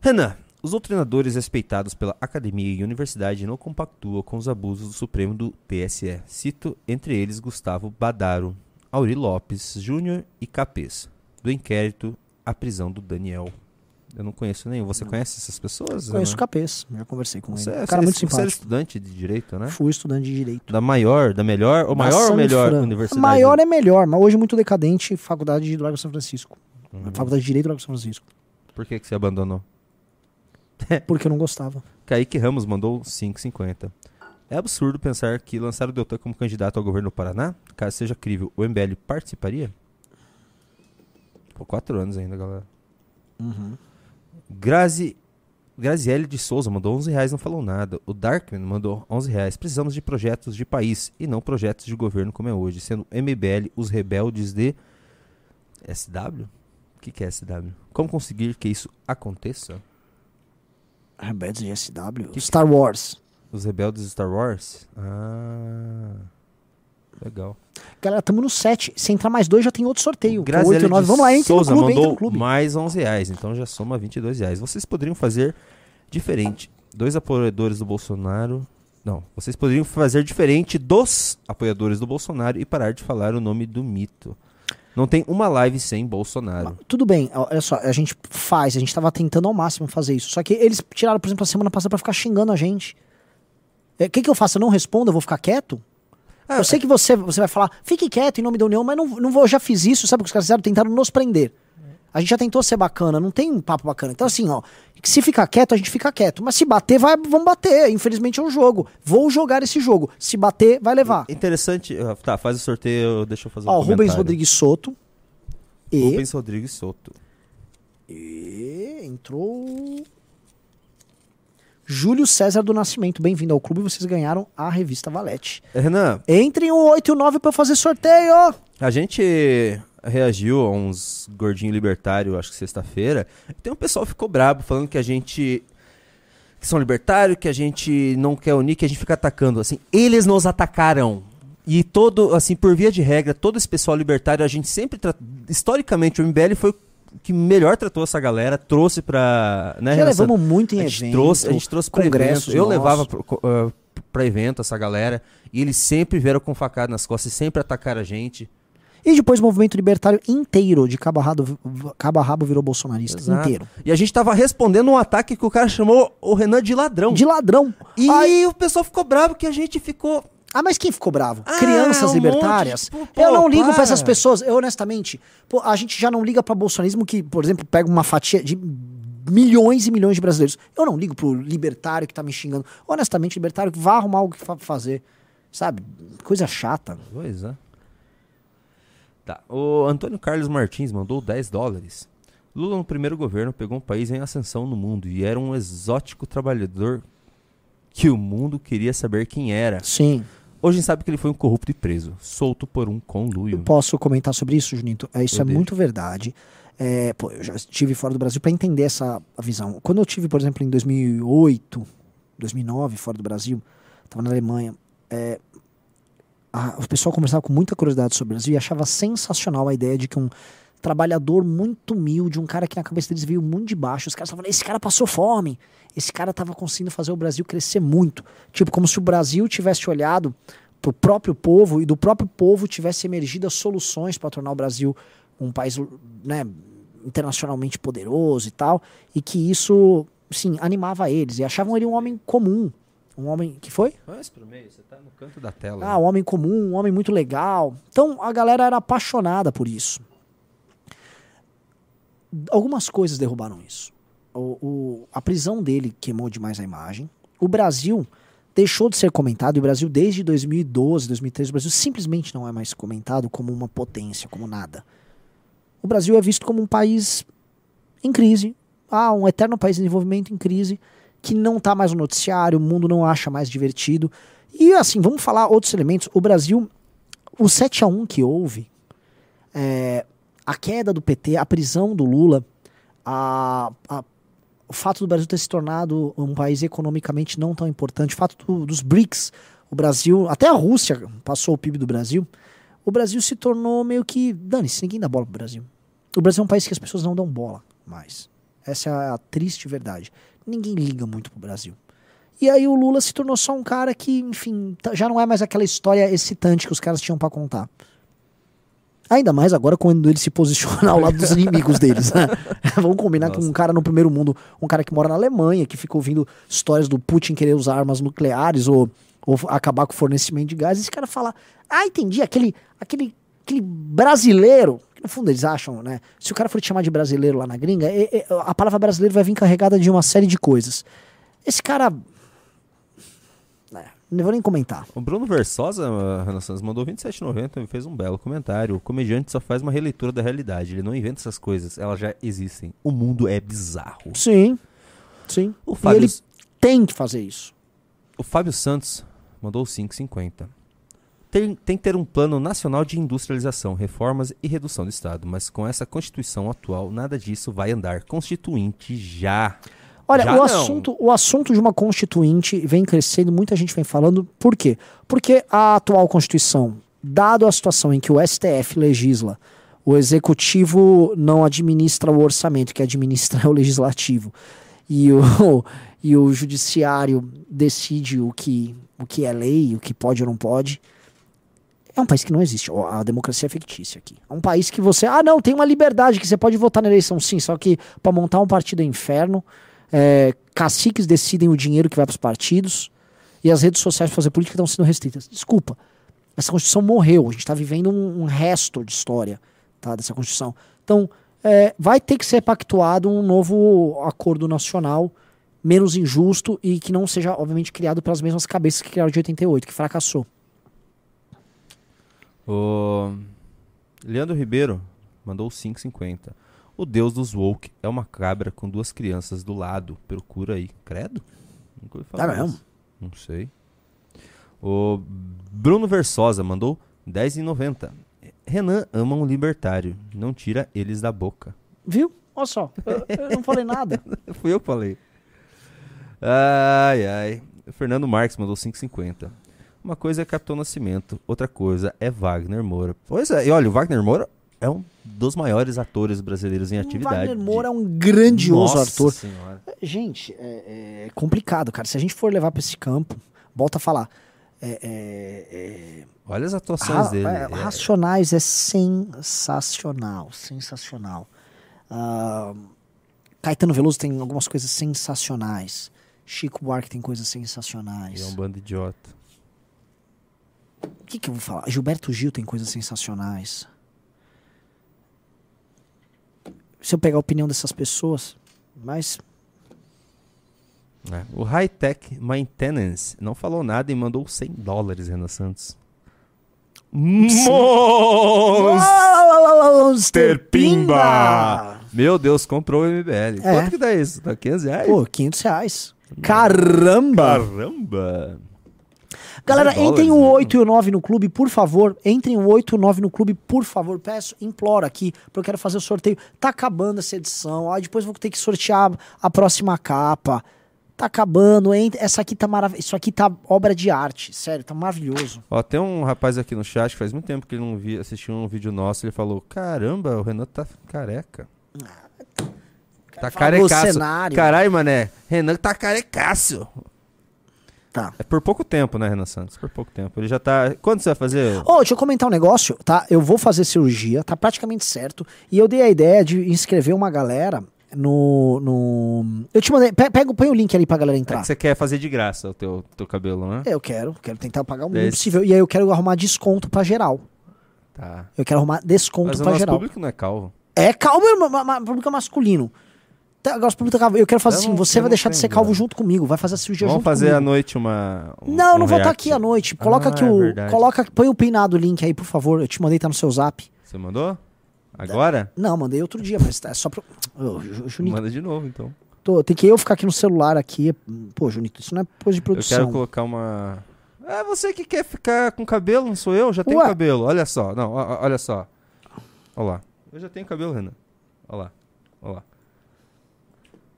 Renan, os doutrinadores respeitados pela academia e universidade não compactuam com os abusos do Supremo do TSE. Cito entre eles Gustavo Badaro, Auri Lopes Júnior e Capês, do inquérito à prisão do Daniel. Eu não conheço nenhum. Você não. conhece essas pessoas? Conheço o Capês, já conversei com você, ele. Um cara muito simpático. Você era estudante de direito, né? Fui estudante de direito. Da maior, da melhor, ou maior ou melhor universidade? A maior é melhor, mas hoje muito decadente, Faculdade de Largo São Francisco. Uhum. Faculdade de Direito do Largo São Francisco. Por que, que você abandonou? Porque eu não gostava. Kaique Ramos mandou 5,50. É absurdo pensar que lançar o Deltan como candidato ao governo do Paraná, caso seja crível, o MBL participaria? Por quatro anos ainda, galera. Uhum. Grazi, Graziele de Souza mandou 11 reais, não falou nada. O Darkman mandou 11 reais. Precisamos de projetos de país e não projetos de governo como é hoje, sendo MBL os rebeldes de SW? O que, que é SW? Como conseguir que isso aconteça? Rebeldes de SW? Que Star Wars. Os rebeldes de Star Wars? Ah. Legal. Galera, estamos no 7. Se entrar mais dois, já tem outro sorteio. Graças 8 9. Vamos lá, entre Souza no clube, mandou no clube. mais 11 reais, então já soma 22 reais. Vocês poderiam fazer diferente. Dois apoiadores do Bolsonaro. Não, vocês poderiam fazer diferente dos apoiadores do Bolsonaro e parar de falar o nome do mito. Não tem uma live sem Bolsonaro. Tudo bem, olha só, a gente faz, a gente tava tentando ao máximo fazer isso. Só que eles tiraram, por exemplo, a semana passada pra ficar xingando a gente. O é, que, que eu faço? Eu não respondo, eu vou ficar quieto? Ah, eu sei que você, você vai falar, fique quieto em nome da União, mas não, não vou, eu já fiz isso, sabe o que os caras fizeram? Tentaram nos prender. A gente já tentou ser bacana, não tem um papo bacana. Então, assim, ó, se ficar quieto, a gente fica quieto. Mas se bater, vai, vamos bater. Infelizmente é um jogo. Vou jogar esse jogo. Se bater, vai levar. Interessante. Tá, faz o sorteio, deixa eu fazer um Ó, Rubens Rodrigues Soto. E... Rubens Rodrigues Soto. E entrou. Júlio César do Nascimento, bem-vindo ao clube. Vocês ganharam a revista Valete. Renan. Entrem o 8 e o 9 pra fazer sorteio. A gente reagiu a uns gordinhos libertários, acho que sexta-feira. Tem um pessoal que ficou brabo falando que a gente que são libertários, que a gente não quer unir, que a gente fica atacando. Assim, eles nos atacaram. E todo, assim, por via de regra, todo esse pessoal libertário, a gente sempre. Historicamente, o MBL foi o que melhor tratou essa galera, trouxe pra. Né, Já levamos muito em a gente Trouxe, a gente trouxe pra evento. Eu levava pra, uh, pra evento essa galera. E eles sempre vieram com facada nas costas, sempre atacaram a gente. E depois o movimento libertário inteiro de cabo a rabo, cabo a rabo virou bolsonarista. Exato. Inteiro. E a gente tava respondendo um ataque que o cara chamou o Renan de ladrão. De ladrão. E o pessoal ficou bravo que a gente ficou ah, mas quem ficou bravo? Ah, Crianças um libertárias? De... Pô, eu não ligo para essas pessoas. Eu, honestamente, pô, a gente já não liga para bolsonarismo que, por exemplo, pega uma fatia de milhões e milhões de brasileiros. Eu não ligo pro libertário que tá me xingando. Honestamente, libertário que vai arrumar algo que fazer. Sabe? Coisa chata. Pois é. Tá. O Antônio Carlos Martins mandou 10 dólares. Lula, no primeiro governo, pegou um país em ascensão no mundo e era um exótico trabalhador que o mundo queria saber quem era. Sim. Hoje a gente sabe que ele foi um corrupto e preso, solto por um conluio. Eu posso comentar sobre isso, Junito? É, isso eu é deixo. muito verdade. É, pô, eu já estive fora do Brasil para entender essa visão. Quando eu tive, por exemplo, em 2008, 2009, fora do Brasil, estava na Alemanha, é, a, o pessoal conversava com muita curiosidade sobre o Brasil e achava sensacional a ideia de que um trabalhador muito humilde, um cara que na cabeça deles veio muito de baixo, os caras estavam falando, esse cara passou fome, esse cara estava conseguindo fazer o Brasil crescer muito. Tipo, como se o Brasil tivesse olhado para o próprio povo e do próprio povo tivesse emergido as soluções para tornar o Brasil um país né, internacionalmente poderoso e tal, e que isso, sim, animava eles e achavam ele um homem comum, um homem que foi? Mais pro meio, você tá no canto da tela. Ah, um homem comum, um homem muito legal. Então a galera era apaixonada por isso. Algumas coisas derrubaram isso o, o, a prisão dele queimou demais a imagem. O Brasil deixou de ser comentado e o Brasil desde 2012, 2013, o Brasil simplesmente não é mais comentado como uma potência, como nada. O Brasil é visto como um país em crise, ah, um eterno país em desenvolvimento em crise, que não está mais no noticiário, o mundo não acha mais divertido. E assim, vamos falar outros elementos. O Brasil, o 7 a 1 que houve, é, a queda do PT, a prisão do Lula, a, a o fato do Brasil ter se tornado um país economicamente não tão importante, o fato do, dos BRICS, o Brasil, até a Rússia passou o PIB do Brasil, o Brasil se tornou meio que, dane-se, ninguém dá bola pro Brasil. O Brasil é um país que as pessoas não dão bola mais. Essa é a triste verdade. Ninguém liga muito pro Brasil. E aí o Lula se tornou só um cara que, enfim, já não é mais aquela história excitante que os caras tinham para contar. Ainda mais agora quando ele se posiciona ao lado dos inimigos deles, né? Vamos combinar Nossa. com um cara no primeiro mundo, um cara que mora na Alemanha, que fica ouvindo histórias do Putin querer usar armas nucleares ou, ou acabar com o fornecimento de gás. Esse cara fala: Ah, entendi, aquele, aquele, aquele brasileiro. Que no fundo eles acham, né? Se o cara for te chamar de brasileiro lá na gringa, é, é, a palavra brasileiro vai vir carregada de uma série de coisas. Esse cara não vou nem comentar. O Bruno Versosa, Renan Santos, mandou 27,90 e fez um belo comentário. O comediante só faz uma releitura da realidade. Ele não inventa essas coisas, elas já existem. O mundo é bizarro. Sim. Sim. O Fábio... E ele tem que fazer isso. O Fábio Santos mandou 5,50. Tem, tem que ter um plano nacional de industrialização, reformas e redução do Estado. Mas com essa Constituição atual, nada disso vai andar. Constituinte já. Olha, o assunto, o assunto de uma constituinte vem crescendo, muita gente vem falando. Por quê? Porque a atual Constituição, dado a situação em que o STF legisla, o executivo não administra o orçamento, que administra é o legislativo, e o, e o judiciário decide o que, o que é lei, o que pode ou não pode. É um país que não existe. A democracia é fictícia aqui. É um país que você. Ah, não, tem uma liberdade que você pode votar na eleição, sim, só que para montar um partido é inferno é, caciques decidem o dinheiro que vai para os partidos e as redes sociais para fazer política estão sendo restritas. Desculpa, essa Constituição morreu. A gente está vivendo um, um, resto de história tá, dessa Constituição. Então, é, vai ter que ser pactuado um novo acordo nacional menos injusto e que não seja, obviamente, criado pelas mesmas cabeças que criaram de 88, que fracassou. O Leandro Ribeiro mandou 5,50. O deus dos woke é uma cabra com duas crianças do lado. Procura aí. Credo? Nunca ouvi falar. Tá mesmo? Não sei. O Bruno Versosa mandou 10,90. Renan ama um libertário. Não tira eles da boca. Viu? Olha só. Eu, eu não falei nada. Fui eu que falei. Ai, ai. O Fernando Marques mandou 5,50. Uma coisa é Capitão Nascimento, outra coisa é Wagner Moura. Pois é, e olha, o Wagner Moura é um dos maiores atores brasileiros em atividade. Wagner Moura é um grandioso Nossa ator. Senhora. Gente, é, é, complicado, cara. Se a gente for levar para esse campo, volta a falar. É, é, é Olha as atuações dele. É, Racionais é sensacional, sensacional. Uh, Caetano Veloso tem algumas coisas sensacionais. Chico Buarque tem coisas sensacionais. é um bando idiota. O que, que eu vou falar? Gilberto Gil tem coisas sensacionais se eu pegar a opinião dessas pessoas, mas. É. O High Tech Maintenance não falou nada e mandou 100 dólares, Renan Santos. Monster Pimba! Meu Deus, comprou o MBL. É. Quanto que dá isso? Dá 500 reais? Pô, 500 reais. Caramba! Caramba! Galera, entrem o 8 né? e o 9 no clube, por favor. Entrem o 8 e o 9 no clube, por favor. Peço, imploro aqui, porque eu quero fazer o sorteio. Tá acabando essa edição. Ah, depois vou ter que sortear a próxima capa. Tá acabando, hein? Essa aqui tá maravilhosa. Isso aqui tá obra de arte, sério, tá maravilhoso. Ó, tem um rapaz aqui no chat que faz muito tempo que ele não via, assistiu um vídeo nosso. Ele falou: Caramba, o Renan tá careca. Ah, tá carecaço. Caralho, mané. Renan tá carecaço. Tá. É por pouco tempo, né, Renan Santos? Por pouco tempo. Ele já tá. Quando você vai fazer? Ô, oh, deixa eu comentar um negócio, tá? Eu vou fazer cirurgia, tá praticamente certo. E eu dei a ideia de inscrever uma galera no. no... Eu te mandei. Pega, põe o link ali pra galera entrar. É que você quer fazer de graça o teu, teu cabelo, né? Eu quero, quero tentar pagar o mínimo possível. E aí eu quero arrumar desconto pra geral. Tá. Eu quero arrumar desconto Mas pra geral. O público não é calvo. É calvo, mas público é masculino. Até agora calvo. Eu quero fazer Eu assim: não- você eu vai deixar de tenho ser calvo junto comigo, vai fazer a cirurgia Vamos junto fazer comigo. à noite uma. um- Não, um não vou estar aqui à noite. Coloca Ah, aqui é o. verdade. coloca, põe o peinado link aí, por favor. Eu te mandei, tá no seu zap. Você mandou? Agora? Não, mandei outro dia, mas tá, é só pra. Ô, Ju- Junito, Manda de novo, então. tô- tem que eu ficar aqui no celular aqui. Pô, Junito, isso não é coisa de Eu produção. quero colocar uma. É você que quer ficar com cabelo, não sou eu? Já tenho Ué. cabelo. Olha só. Não, olha só. Olha lá. Eu já tenho cabelo, Renan. Olha lá. Olha lá.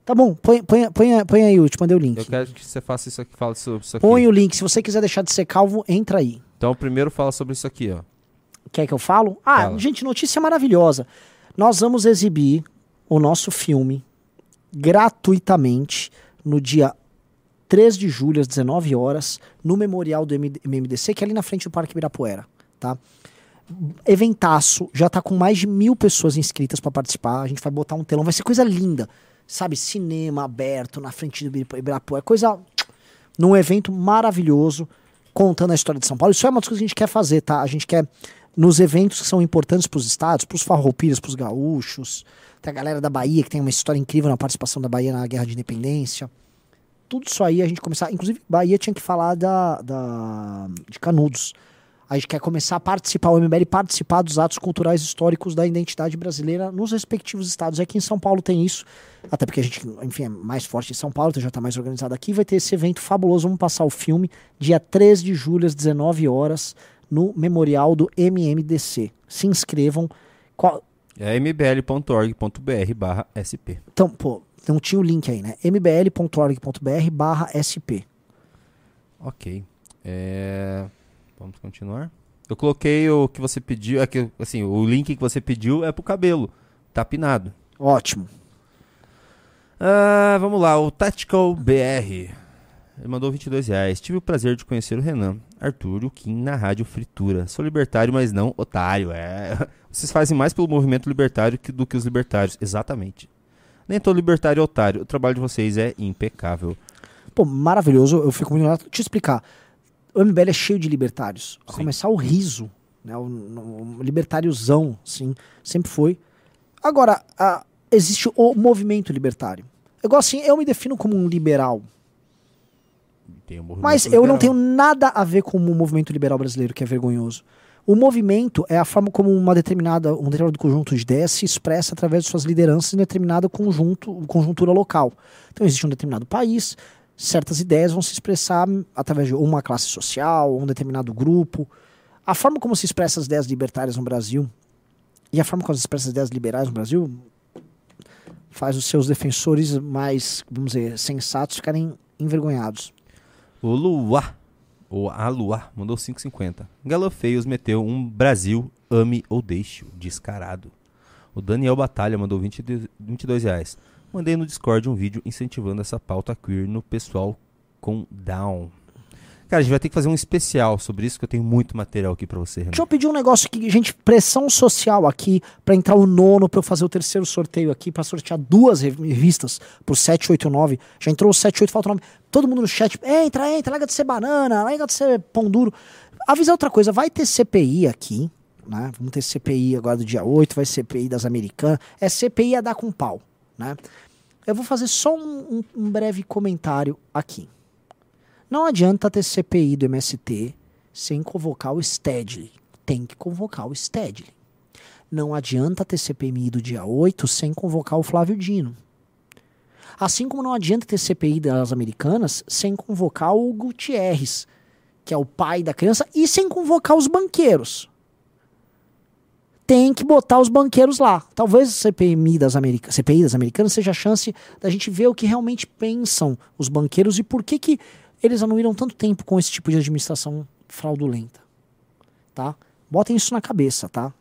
Tá bom, põe, põe, põe, põe aí, eu te mandei o link. Eu quero que você faça isso aqui, fala sobre isso aqui. Põe o link. Se você quiser deixar de ser calvo, entra aí. Então, primeiro fala sobre isso aqui, ó. Quer que eu falo? Ah, Fala. gente, notícia maravilhosa. Nós vamos exibir o nosso filme gratuitamente no dia 3 de julho, às 19 horas, no Memorial do MD MMDC, que é ali na frente do Parque Ibirapuera, tá? Eventaço, já tá com mais de mil pessoas inscritas para participar. A gente vai botar um telão, vai ser coisa linda, sabe? Cinema aberto na frente do Ibira- Ibirapuera, coisa num evento maravilhoso, contando a história de São Paulo. Isso é uma das coisas que a gente quer fazer, tá? A gente quer, nos eventos que são importantes para os estados, para os farroupilhas, para os gaúchos, tem a galera da Bahia, que tem uma história incrível na participação da Bahia na Guerra de Independência. Tudo isso aí a gente começar. Inclusive, Bahia tinha que falar da, da de Canudos. A gente quer começar a participar, o MBL participar dos atos culturais históricos da identidade brasileira nos respectivos estados. Aqui em São Paulo tem isso, até porque a gente, enfim, é mais forte em São Paulo, então já está mais organizado aqui. Vai ter esse evento fabuloso. Vamos passar o filme dia 3 de julho, às 19 horas, no memorial do MMDC. Se inscrevam. Qual- É mbl.org.br barra SP. Então, pô, não tinha o link aí, né? mbl.org.br barra SP. Ok. É... Vamos continuar. Eu coloquei o que você pediu. É que, assim, o link que você pediu é pro cabelo. Tá pinado. Ótimo. Ah, vamos lá, o Tactical BR. Ele mandou 22 reais. Tive o prazer de conhecer o Renan, Arthur e o Kim na Rádio Fritura. Sou libertário, mas não otário. É. Vocês fazem mais pelo movimento libertário que- do que os libertários. Exatamente. Nem todo libertário é otário. O trabalho de vocês é impecável. Pô, maravilhoso. Eu fico muito. Te explicar. O MBL é cheio de libertários. A Sim. começar o riso, né? O, o- libertáriozão, sim, sempre foi. Agora, a- existe o movimento libertário. Igual assim, eu me defino como um liberal. Um Mas eu não tenho nada a ver com o movimento liberal brasileiro, que é vergonhoso. O movimento é a forma como uma determinada, um determinado conjunto de ideias se expressa através de suas lideranças em determinada conjunto, conjuntura local. Então existe um determinado país, certas ideias vão se expressar através de uma classe social, um determinado grupo. A forma como se expressa as ideias libertárias no Brasil e a forma como se expressa as ideias liberais no Brasil faz os seus defensores mais, vamos dizer, sensatos ficarem envergonhados. O Luá, ou a Luá, mandou 5,50. Galofeios meteu um Brasil, ame ou deixe, descarado. O Daniel Batalha mandou 20, 22 reais. Mandei no Discord um vídeo incentivando essa pauta queer no pessoal com down. Cara, a gente vai ter que fazer um especial sobre isso, que eu tenho muito material aqui pra você, Renan. Deixa eu pedir um negócio aqui, gente, pressão social aqui pra entrar o nono, pra eu fazer o terceiro sorteio aqui, pra sortear duas rev- revistas por 789. Já entrou o 78, falta o 9. Todo mundo no chat, entra, entra, larga de ser banana, larga de ser pão duro. Avisar outra coisa, vai ter CPI aqui, né? Vamos ter CPI agora do dia 8, vai CPI das americanas. É CPI a dar com pau, né? Eu vou fazer só um, um- um breve comentário aqui. Não adianta ter CPI do MST sem convocar o Stedley. Tem que convocar o Stedley. Não adianta ter CPMI do dia 8 sem convocar o Flávio Dino. Assim como não adianta ter CPI das americanas sem convocar o Gutierrez, que é o pai da criança, e sem convocar os banqueiros. Tem que botar os banqueiros lá. Talvez o CPMI das America... CPI das americanas seja a chance da gente ver o que realmente pensam os banqueiros e por que, que eles anuíram tanto tempo com esse tipo de administração fraudulenta. Tá? Botem isso na cabeça, tá?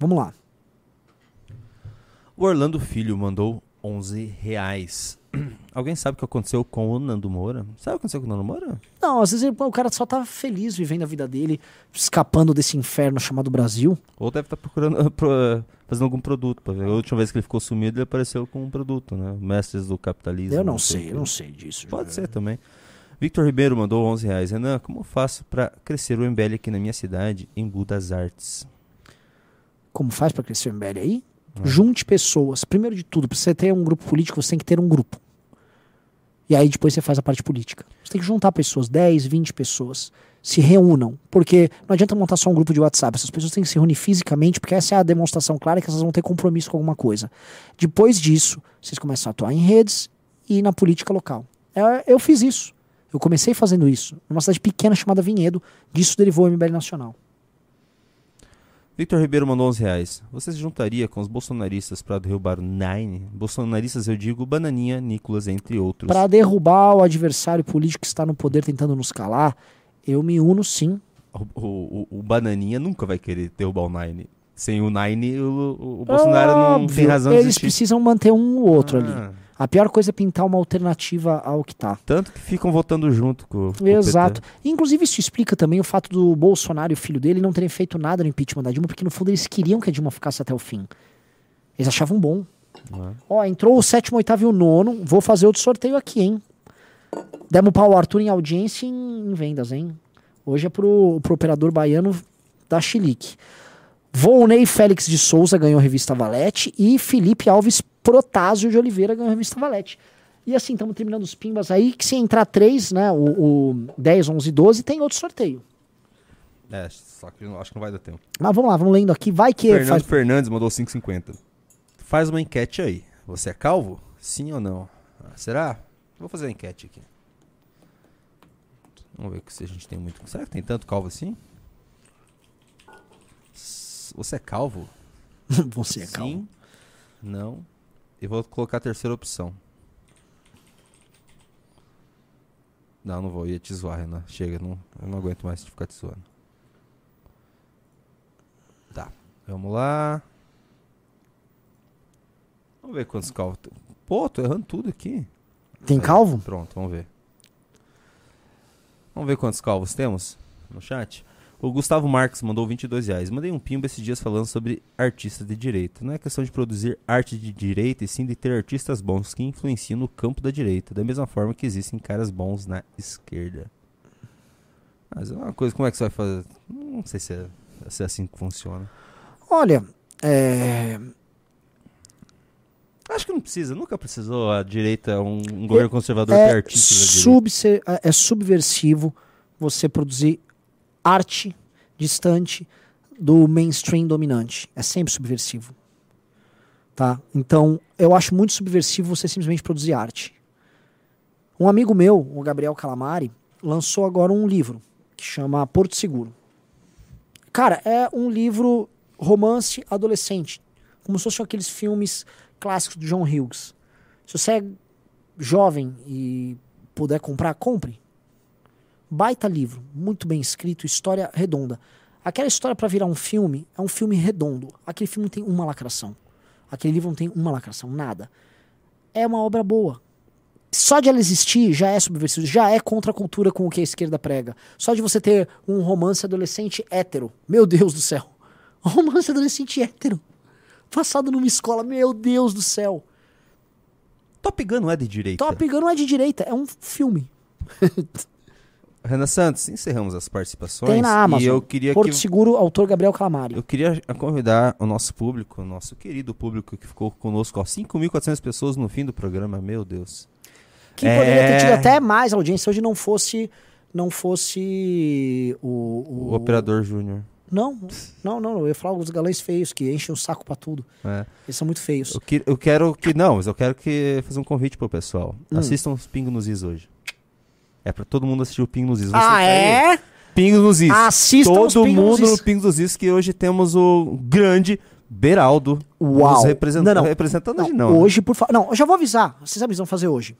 Vamos lá. O Orlando Filho mandou 11 reais. Alguém sabe o que aconteceu com o Nando Moura? Sabe o que aconteceu com o Nando Moura? Não, às vezes ele- o cara só tá feliz vivendo a vida dele, escapando desse inferno chamado Brasil. Ou deve estar procurando, pro- fazendo algum produto. Pra ver. A última vez que ele ficou sumido, ele apareceu com um produto, né? Mestres do capitalismo. Eu não sei o sei, quê. eu não sei disso. Pode ser também. Victor Ribeiro mandou 11 reais. Renan, como eu faço pra crescer o MBL aqui na minha cidade, em Budas Artes? Como faz pra crescer o MBL aí? Junte pessoas. Primeiro de tudo, para você ter um grupo político, você tem que ter um grupo. E aí depois você faz a parte política. Você tem que juntar pessoas, 10, 20 pessoas. Se reúnam. Porque não adianta montar só um grupo de WhatsApp. Essas pessoas têm que se reunir fisicamente, porque essa é a demonstração clara que elas vão ter compromisso com alguma coisa. Depois disso, vocês começam a atuar em redes e na política local. É, eu fiz isso. Eu comecei fazendo isso. Numa cidade pequena chamada Vinhedo. Disso derivou o MBL Nacional. Victor Ribeiro mandou 11 reais. Você se juntaria com os bolsonaristas para derrubar o Nine? Bolsonaristas, eu digo Bananinha, Nicolas, entre outros. Para derrubar o adversário político que está no poder tentando nos calar, eu me uno sim. O, o, o Bananinha nunca vai querer derrubar o Nine. Sem o Nine, o, o Bolsonaro não tem razão de Eles existir. precisam manter um ou outro ali. Ah, A pior coisa é pintar uma alternativa ao que tá. Tanto que ficam votando junto com, com Exato. Inclusive, isso explica também o fato do Bolsonaro e o filho dele não terem feito nada no impeachment da Dilma, porque no fundo eles queriam que a Dilma ficasse até o fim. Eles achavam bom. Ah. Ó, entrou o sétimo, oitavo e o nono. Vou fazer outro sorteio aqui, hein? Demos pau ao Arthur em audiência e em, em vendas, hein? Hoje é pro, pro operador baiano da Chilique. Volney Félix de Souza ganhou a revista Valete e Felipe Alves Protásio de Oliveira ganhou a revista Valete. E assim, estamos terminando os pimbas aí, que se entrar três, né, o, o 10, 11 12, tem outro sorteio. É, só que acho que não vai dar tempo. Mas vamos lá, vamos lendo aqui. Vai que Fernando faz... Fernandes mandou 5,50. Faz uma enquete aí. Você é calvo? Sim ou não? Ah, será? Vou fazer a enquete aqui. Vamos ver se a gente tem muito. Será que tem tanto calvo assim? Você é calvo? Você é. Sim. Não. E vou colocar a terceira opção. Não, não vou. Ia te zoar, Renan. Chega, não, eu não aguento mais ficar te zoando. Tá. Vamos lá. Vamos ver quantos calvos. Pô, tô errando tudo aqui. Tem Aí, calvo? Pronto, vamos ver. Vamos ver quantos calvos temos no chat. O Gustavo Marques mandou 22 reais. Mandei um pimba esses dias falando sobre artistas de direita. Não é questão de produzir arte de direita, e sim de ter artistas bons que influenciam no campo da direita, da mesma forma que existem caras bons na esquerda. Mas é uma coisa, como é que você vai fazer? Não sei se é, se é assim que funciona. Olha, é... Acho que não precisa, nunca precisou a direita, um, um governo conservador ter é, artistas da direita. subse- é é subversivo você produzir arte distante do mainstream dominante. É sempre subversivo. Tá? Então, eu acho muito subversivo você simplesmente produzir arte. Um amigo meu, o Gabriel Calamari, lançou agora um livro que chama Porto Seguro. Cara, é um livro romance adolescente, como se fossem aqueles filmes clássicos do John Hughes. Se você é jovem e puder comprar, compre. Baita livro, muito bem escrito, história redonda. Aquela história para virar um filme é um filme redondo. Aquele filme não tem uma lacração. Aquele livro não tem uma lacração, nada. É uma obra boa. Só de ela existir já é subversivo, já é contra a cultura com o que a esquerda prega. Só de você ter um romance adolescente hétero. Meu Deus do céu. Um romance adolescente hétero. Passado numa escola, meu Deus do céu. Top Gun não é de direita. Top Gun não é de direita, é um filme. Renan Santos, encerramos as participações. Tem na Amazon. E eu queria Porto que Seguro, autor Gabriel Calamari. Eu queria convidar o nosso público, o nosso querido público que ficou conosco, ó, 5.400 pessoas no fim do programa, meu Deus. Que É. poderia ter tido até mais audiência hoje não fosse não fosse o, O Operador Júnior. Não, não, não, eu ia falar os galãs feios que enchem o saco pra tudo. É. Eles são muito feios. Eu, que- eu quero que. Não, mas eu quero que fazer um convite pro pessoal. Hum. Assistam os Pingo nos Is hoje. É pra todo mundo assistir o Pingo nos Is. Ah, tá aí? é? Pingo nos Is. Assistam os Todo mundo no Pingo nos Is, que hoje temos o grande Beraldo Uau. nos represent... Não, não. representando Não, hoje, não. né? hoje, por favor. Não, eu já vou avisar. Vocês vão fazer hoje.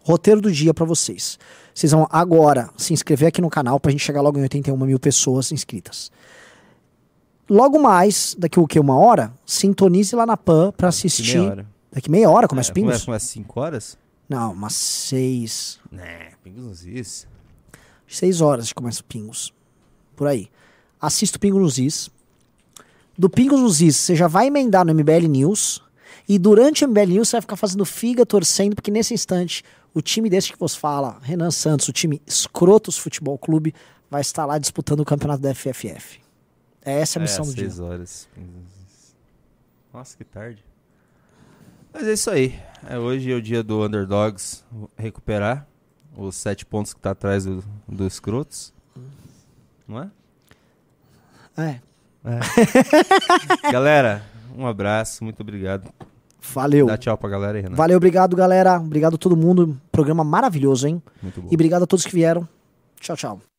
Roteiro do dia pra vocês. Vocês vão agora se inscrever aqui no canal pra gente chegar logo em 81 mil pessoas inscritas. Logo mais, daqui o que? Uma hora? Sintonize lá na PAN pra assistir. Meia hora. Daqui meia hora começa É, o Pingos? Começa, começa 5 horas? Não, umas seis. Né, Pingos nos Is. Seis horas começa o Pingos. Por aí. Assista o Pingos nos Is. Do Pingos nos Is, você já vai emendar no MBL News. E durante o MBL News, você vai ficar fazendo figa, torcendo, porque nesse instante, o time desse que vos fala, Renan Santos, o time Escrotos Futebol Clube, vai estar lá disputando o campeonato da FFF. É essa a missão é, do dia. 6 horas. Nossa, que tarde. Mas é isso aí. É, hoje é o dia do Underdogs recuperar os sete pontos que tá atrás do, do Scrotos. Não é? É. Galera, um abraço, muito obrigado. Valeu. Dá tchau pra galera aí, Renato. Valeu, obrigado, galera. Obrigado a todo mundo. Programa maravilhoso, hein? Muito bom. E obrigado a todos que vieram. Tchau, tchau.